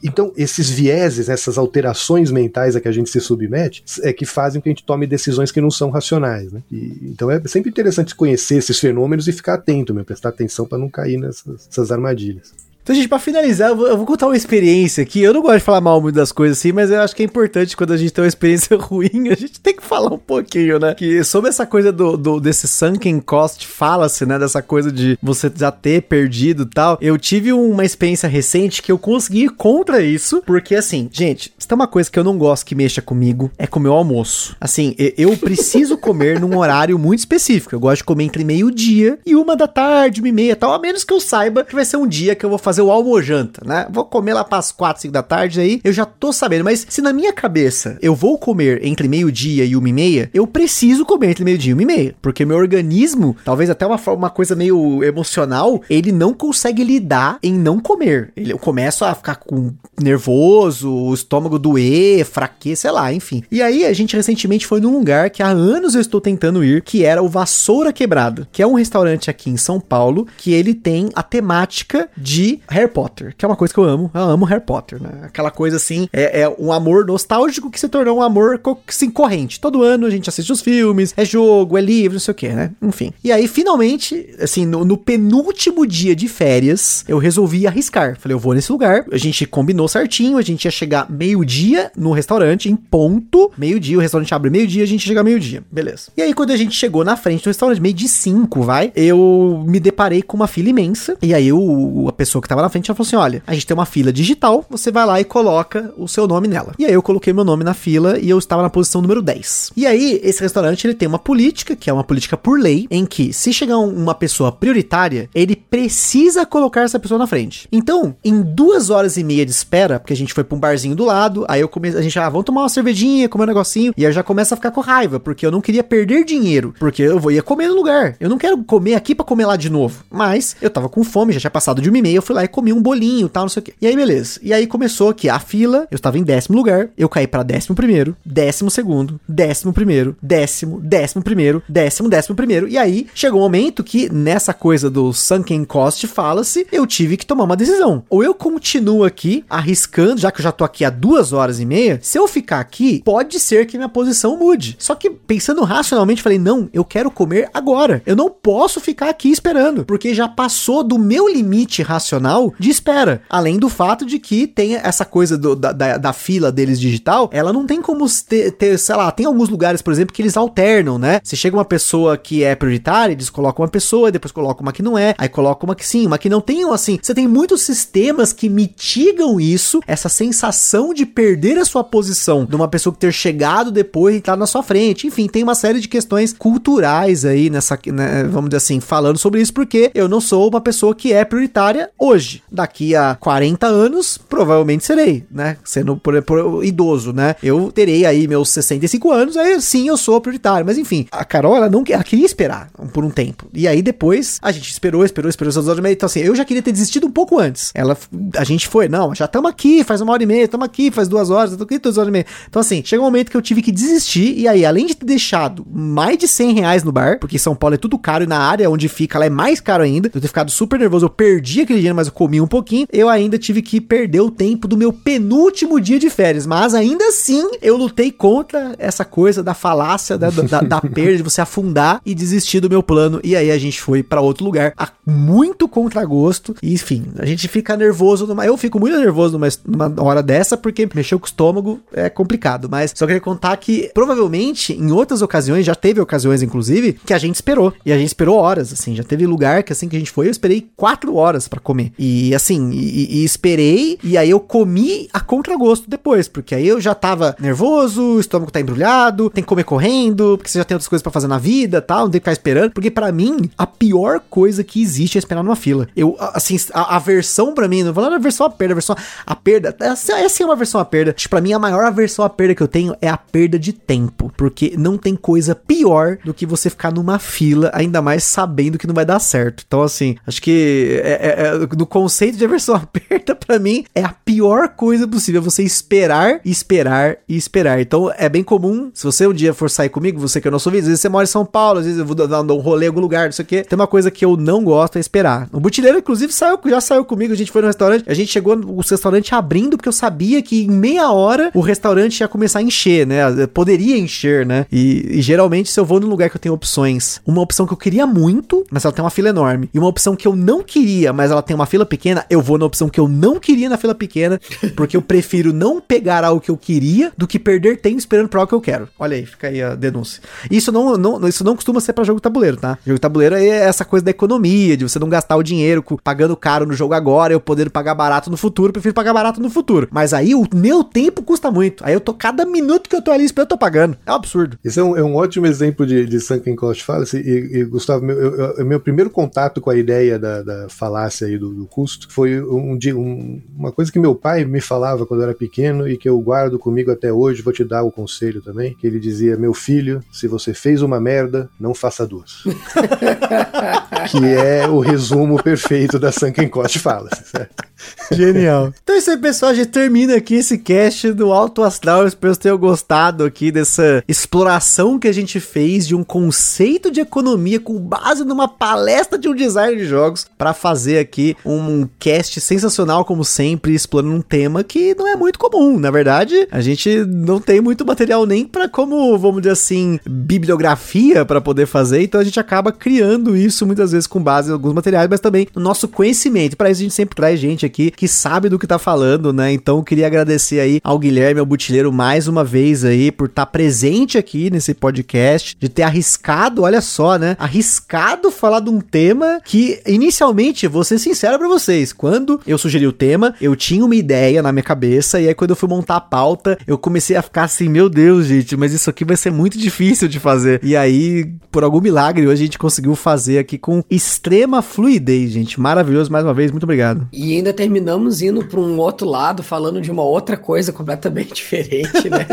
Então, esses vieses, essas alterações mentais a que a gente se submete, é que fazem que a gente tome decisões que não são racionais, né? E, então é sempre interessante conhecer esses fenômenos e ficar atento, mesmo, prestar atenção para não cair nessas armadilhas. Então, gente, pra finalizar, eu vou, eu vou, contar uma experiência aqui. Eu não gosto de falar mal muito das coisas assim, mas eu acho que é importante quando a gente tem uma experiência ruim, a gente tem que falar um pouquinho, né? Que sobre essa coisa do, do desse sunken cost fala-se, né? Dessa coisa de você já ter perdido e tal. Eu tive uma experiência recente que eu consegui ir contra isso, porque assim, gente, tem uma coisa que eu não gosto que mexa comigo, é comer o almoço. Assim, eu preciso comer num horário muito específico. Eu gosto de comer entre meio-dia e uma da tarde, uma e meia tal, a menos que eu saiba que vai ser um dia que eu vou fazer o almojanta, né? Vou comer lá para as 4, 5 da tarde aí, eu já tô sabendo. Mas se na minha cabeça eu vou comer entre meio-dia e uma e meia, eu preciso comer entre meio-dia e uma e meia. Porque meu organismo, talvez até uma, uma coisa meio emocional, ele não consegue lidar em não comer. Ele, eu começo a ficar com nervoso, o estômago doer, fraqueza, sei lá, enfim. E aí a gente recentemente foi num lugar que há anos eu estou tentando ir, que era o Vassoura Quebrada, que é um restaurante aqui em São Paulo, que ele tem a temática de Harry Potter, que é uma coisa que eu amo. Eu amo Harry Potter, né? Aquela coisa assim, é, é um amor nostálgico que se tornou um amor assim, corrente. Todo ano a gente assiste os filmes, é jogo, é livro, não sei o que, né? Enfim. E aí, finalmente, assim, no, no, penúltimo dia de férias, eu resolvi arriscar. Falei, eu vou nesse lugar. A gente combinou certinho, a gente ia chegar meio-dia no restaurante, em ponto. Meio-dia, o restaurante abre meio-dia, a gente chega meio-dia. Beleza. E aí, quando a gente chegou na frente do restaurante, meio de cinco, vai, eu me deparei com uma fila imensa. E aí, o, a pessoa que tava na frente ela falou assim: olha, a gente tem uma fila digital, você vai lá e coloca o seu nome nela. E aí eu coloquei meu nome na fila e eu estava na posição número 10. E aí, esse restaurante ele tem uma política, que é uma política por lei, em que se chegar uma pessoa prioritária, ele precisa colocar essa pessoa na frente. Então, em duas horas e meia de espera, porque a gente foi pra um barzinho do lado, aí eu comecei, a gente, ah, vamos tomar uma cervejinha, comer um negocinho, e aí eu já começo a ficar com raiva, porque eu não queria perder dinheiro, porque eu vou ia comer no lugar. Eu não quero comer aqui para comer lá de novo. Mas eu tava com fome, já tinha passado de uma e meia, eu fui lá e comi um bolinho e tal, não sei o que. E aí, beleza. E aí começou aqui a fila, eu estava em décimo lugar, eu caí para décimo primeiro, décimo segundo, décimo primeiro, décimo, décimo primeiro, décimo, décimo primeiro. E aí chegou um momento que nessa coisa do sunken cost fala-se, eu tive que tomar uma decisão. Ou eu continuo aqui arriscando, já que eu já tô aqui há duas horas e meia, se eu ficar aqui, pode ser que minha posição mude. Só que pensando racionalmente, falei, não, eu quero comer agora. Eu não posso ficar aqui esperando, porque já passou do meu limite racional de espera. Além do fato de que tem essa coisa do, da, da, da, fila deles digital, ela não tem como ter, ter, sei lá, tem alguns lugares, por exemplo, que eles alternam, né? Se chega uma pessoa que é prioritária, eles colocam uma pessoa, depois colocam uma que não é, aí colocam uma que sim, uma que não tem, assim. Você tem muitos sistemas que mitigam isso, essa sensação de perder a sua posição de uma pessoa que ter chegado depois e tá na sua frente. Enfim, tem uma série de questões culturais aí nessa, né, vamos dizer assim, falando sobre isso, porque eu não sou uma pessoa que é prioritária hoje. Daqui a 40 anos, provavelmente serei, né? Sendo por, por, idoso, né? Eu terei aí meus 65 anos, aí sim eu sou prioritário. Mas enfim, a Carol, ela não ela queria esperar por um tempo. E aí depois a gente esperou, esperou, esperou essas horas. Então assim, eu já queria ter desistido um pouco antes. Ela, a gente foi, não, já estamos aqui, faz uma hora e meia, estamos aqui. Faz duas horas, eu tô aqui duas horas e meia. Então, assim, chega um momento que eu tive que desistir, e aí, além de ter deixado mais de 100 reais no bar, porque São Paulo é tudo caro e na área onde fica ela é mais caro ainda, eu ter ficado super nervoso, eu perdi aquele dinheiro, mas eu comi um pouquinho, eu ainda tive que perder o tempo do meu penúltimo dia de férias, mas ainda assim eu lutei contra essa coisa da falácia, da, da, da perda, de você afundar e desistir do meu plano, e aí a gente foi para outro lugar, a muito contragosto, e enfim, a gente fica nervoso, numa, eu fico muito nervoso numa, numa hora dessa, porque mexer com o estômago é complicado, mas só queria contar que provavelmente em outras ocasiões, já teve ocasiões inclusive, que a gente esperou, e a gente esperou horas, assim, já teve lugar que assim que a gente foi, eu esperei quatro horas para comer, e assim, e, e, esperei, e aí eu comi a contragosto depois, porque aí eu já tava nervoso, o estômago tá embrulhado, tem que comer correndo, porque você já tem outras coisas para fazer na vida, tal, não tem que ficar esperando, porque para mim, a pior coisa que existe é esperar numa fila. Eu, assim, a, a versão para mim, não falando a versão a perda, a versão a perda, essa, essa é uma versão a perda. Para mim a maior aversão a perda que eu tenho é a perda de tempo, porque não tem coisa pior do que você ficar numa fila, ainda mais sabendo que não vai dar certo. Então assim, acho que é, é, é, no conceito de aversão a perda para mim é a pior coisa possível, você esperar, esperar e esperar. Então é bem comum, se você um dia for sair comigo, você que é nosso vídeo, às vezes você mora em São Paulo, às vezes eu vou dar um rolê em algum lugar, não sei o que. Tem uma coisa que eu não gosto é esperar. O Butileiro, inclusive, saiu, já saiu comigo, a gente foi no restaurante, a gente chegou no restaurante abrindo, porque eu sabia que em meia hora o restaurante ia começar a encher, né? Poderia encher, né? E, e geralmente, se eu vou num lugar que eu tenho opções, uma opção que eu queria muito, mas ela tem uma fila enorme, e uma opção que eu não queria, mas ela tem uma fila pequena, eu vou na opção que eu não queria na fila pequena, porque eu prefiro não pegar algo que eu queria do que perder tempo esperando pra algo que eu quero. Olha aí, fica aí a denúncia. Isso não, não, isso não costuma ser para jogo tabuleiro, tá? Jogo tabuleiro é essa coisa da economia, de você não gastar o dinheiro pagando caro no jogo agora, eu poder pagar barato no futuro, prefiro pagar barato no futuro. Mas aí o meu tempo custa muito. Aí eu tô, cada minuto que eu tô ali esperando, eu tô pagando. É um absurdo. Isso é um, é um ótimo exemplo de, de Sunken Cost Fallacy. E, e Gustavo, meu, eu, eu, meu primeiro contato com a ideia da, da falácia aí do, do custo foi um, um, uma coisa que meu pai me falava quando eu era pequeno e que eu guardo comigo até hoje. Vou te dar o conselho também. Que ele dizia: Meu filho, se você fez uma merda, não faça duas. que é o resumo perfeito da Sunken Cost Fallacy, certo? Genial. Então é isso aí, pessoal. A gente termina aqui esse cast do Alto Astral. espero que tenham gostado aqui dessa exploração que a gente fez de um conceito de economia com base numa palestra de um design de jogos para fazer aqui um cast sensacional, como sempre, explorando um tema que não é muito comum. Na verdade, a gente não tem muito material nem para como, vamos dizer assim, bibliografia para poder fazer. Então a gente acaba criando isso muitas vezes com base em alguns materiais, mas também no nosso conhecimento. Para isso a gente sempre traz gente aqui que sabe do que tá falando, né? Então queria agradecer aí ao Guilherme, ao Butileiro, mais uma vez aí por estar tá presente aqui nesse podcast, de ter arriscado, olha só, né? Arriscado falar de um tema que inicialmente, vou ser sincero para vocês, quando eu sugeri o tema, eu tinha uma ideia na minha cabeça e aí quando eu fui montar a pauta, eu comecei a ficar assim, meu Deus, gente, mas isso aqui vai ser muito difícil de fazer. E aí, por algum milagre, hoje a gente conseguiu fazer aqui com extrema fluidez, gente. Maravilhoso mais uma vez, muito obrigado. E ainda terminamos indo para um outro lado, falando de uma outra coisa completamente diferente, né?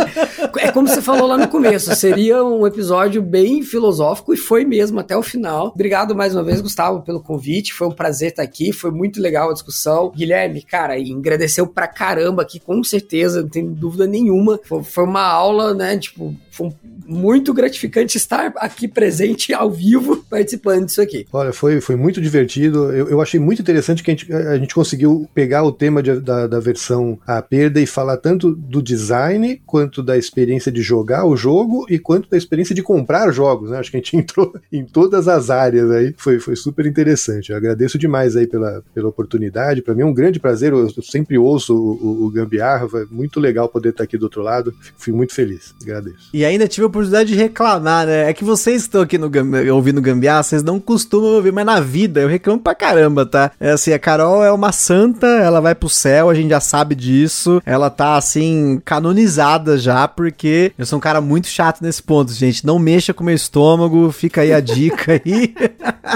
é como você falou lá no começo, seria um episódio bem filosófico e foi mesmo até o final. Obrigado mais uma vez, Gustavo, pelo convite. Foi um prazer estar aqui, foi muito legal a discussão. Guilherme, cara, agradeceu pra caramba aqui, com certeza, não tem dúvida nenhuma. Foi, uma aula, né? Tipo, foi muito gratificante estar aqui presente ao vivo participando disso aqui. Olha, foi, foi muito divertido. Eu, eu achei muito interessante que a gente, a gente conseguiu pegar o tema de, da, da versão a perda e falar tanto do design quanto da experiência de jogar o jogo e quanto da experiência de comprar jogos. Né? Acho que a gente entrou em todas as áreas aí. Foi, foi super interessante. Eu agradeço demais aí pela, pela oportunidade. Para mim é um grande prazer. Eu, eu sempre ouço o, o, o Gambiarra. Foi muito legal poder estar aqui do outro lado. Fui muito feliz. Agradeço e ainda tive a oportunidade de reclamar, né? É que vocês estão aqui no ouvindo Gambiarra, vocês não costumam ouvir, mas na vida eu reclamo pra caramba, tá? É assim, a Carol é uma santa, ela vai pro céu, a gente já sabe disso. Ela tá, assim, canonizada já, porque eu sou um cara muito chato nesse ponto, gente. Não mexa com meu estômago, fica aí a dica aí.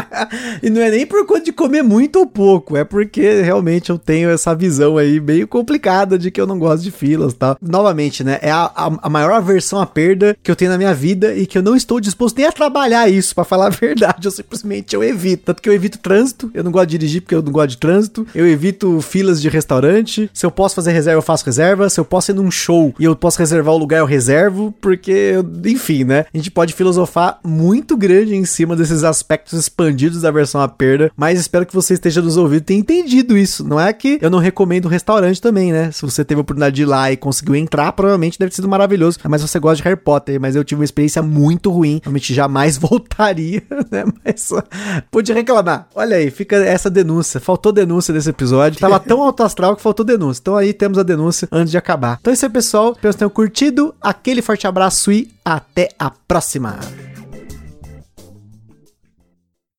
e não é nem por conta de comer muito ou pouco, é porque realmente eu tenho essa visão aí meio complicada de que eu não gosto de filas tal. Novamente, né? É a, a, a maior aversão à perda que eu tenho na minha vida e que eu não estou disposto nem a trabalhar isso, para falar a verdade. Eu simplesmente eu evito. Tanto que eu evito trânsito, eu não gosto de dirigir porque eu não gosto de trânsito. Eu evito filas de restaurante. Se eu posso fazer reserva, eu faço reserva. Se eu posso ir num show e eu posso reservar o lugar, eu reservo. Porque, enfim, né? A gente pode filosofar muito grande em cima desses aspectos expandidos da versão a perda, mas espero que você esteja nos ouvindo e tenha entendido isso. Não é que eu não recomendo restaurante também, né? Se você teve a oportunidade de ir lá e conseguiu entrar, provavelmente deve ter sido maravilhoso. Mas você gosta de Harry Potter, mas eu tive uma experiência muito ruim. Realmente jamais voltaria, né? Mas uh, pude reclamar. Olha aí, fica essa denúncia. Faltou denúncia desse episódio. Tava tão alto astral que faltou denúncia. Então aí temos a denúncia antes de acabar. Então é isso aí, pessoal. Espero que tenham curtido. Aquele forte abraço e até a próxima.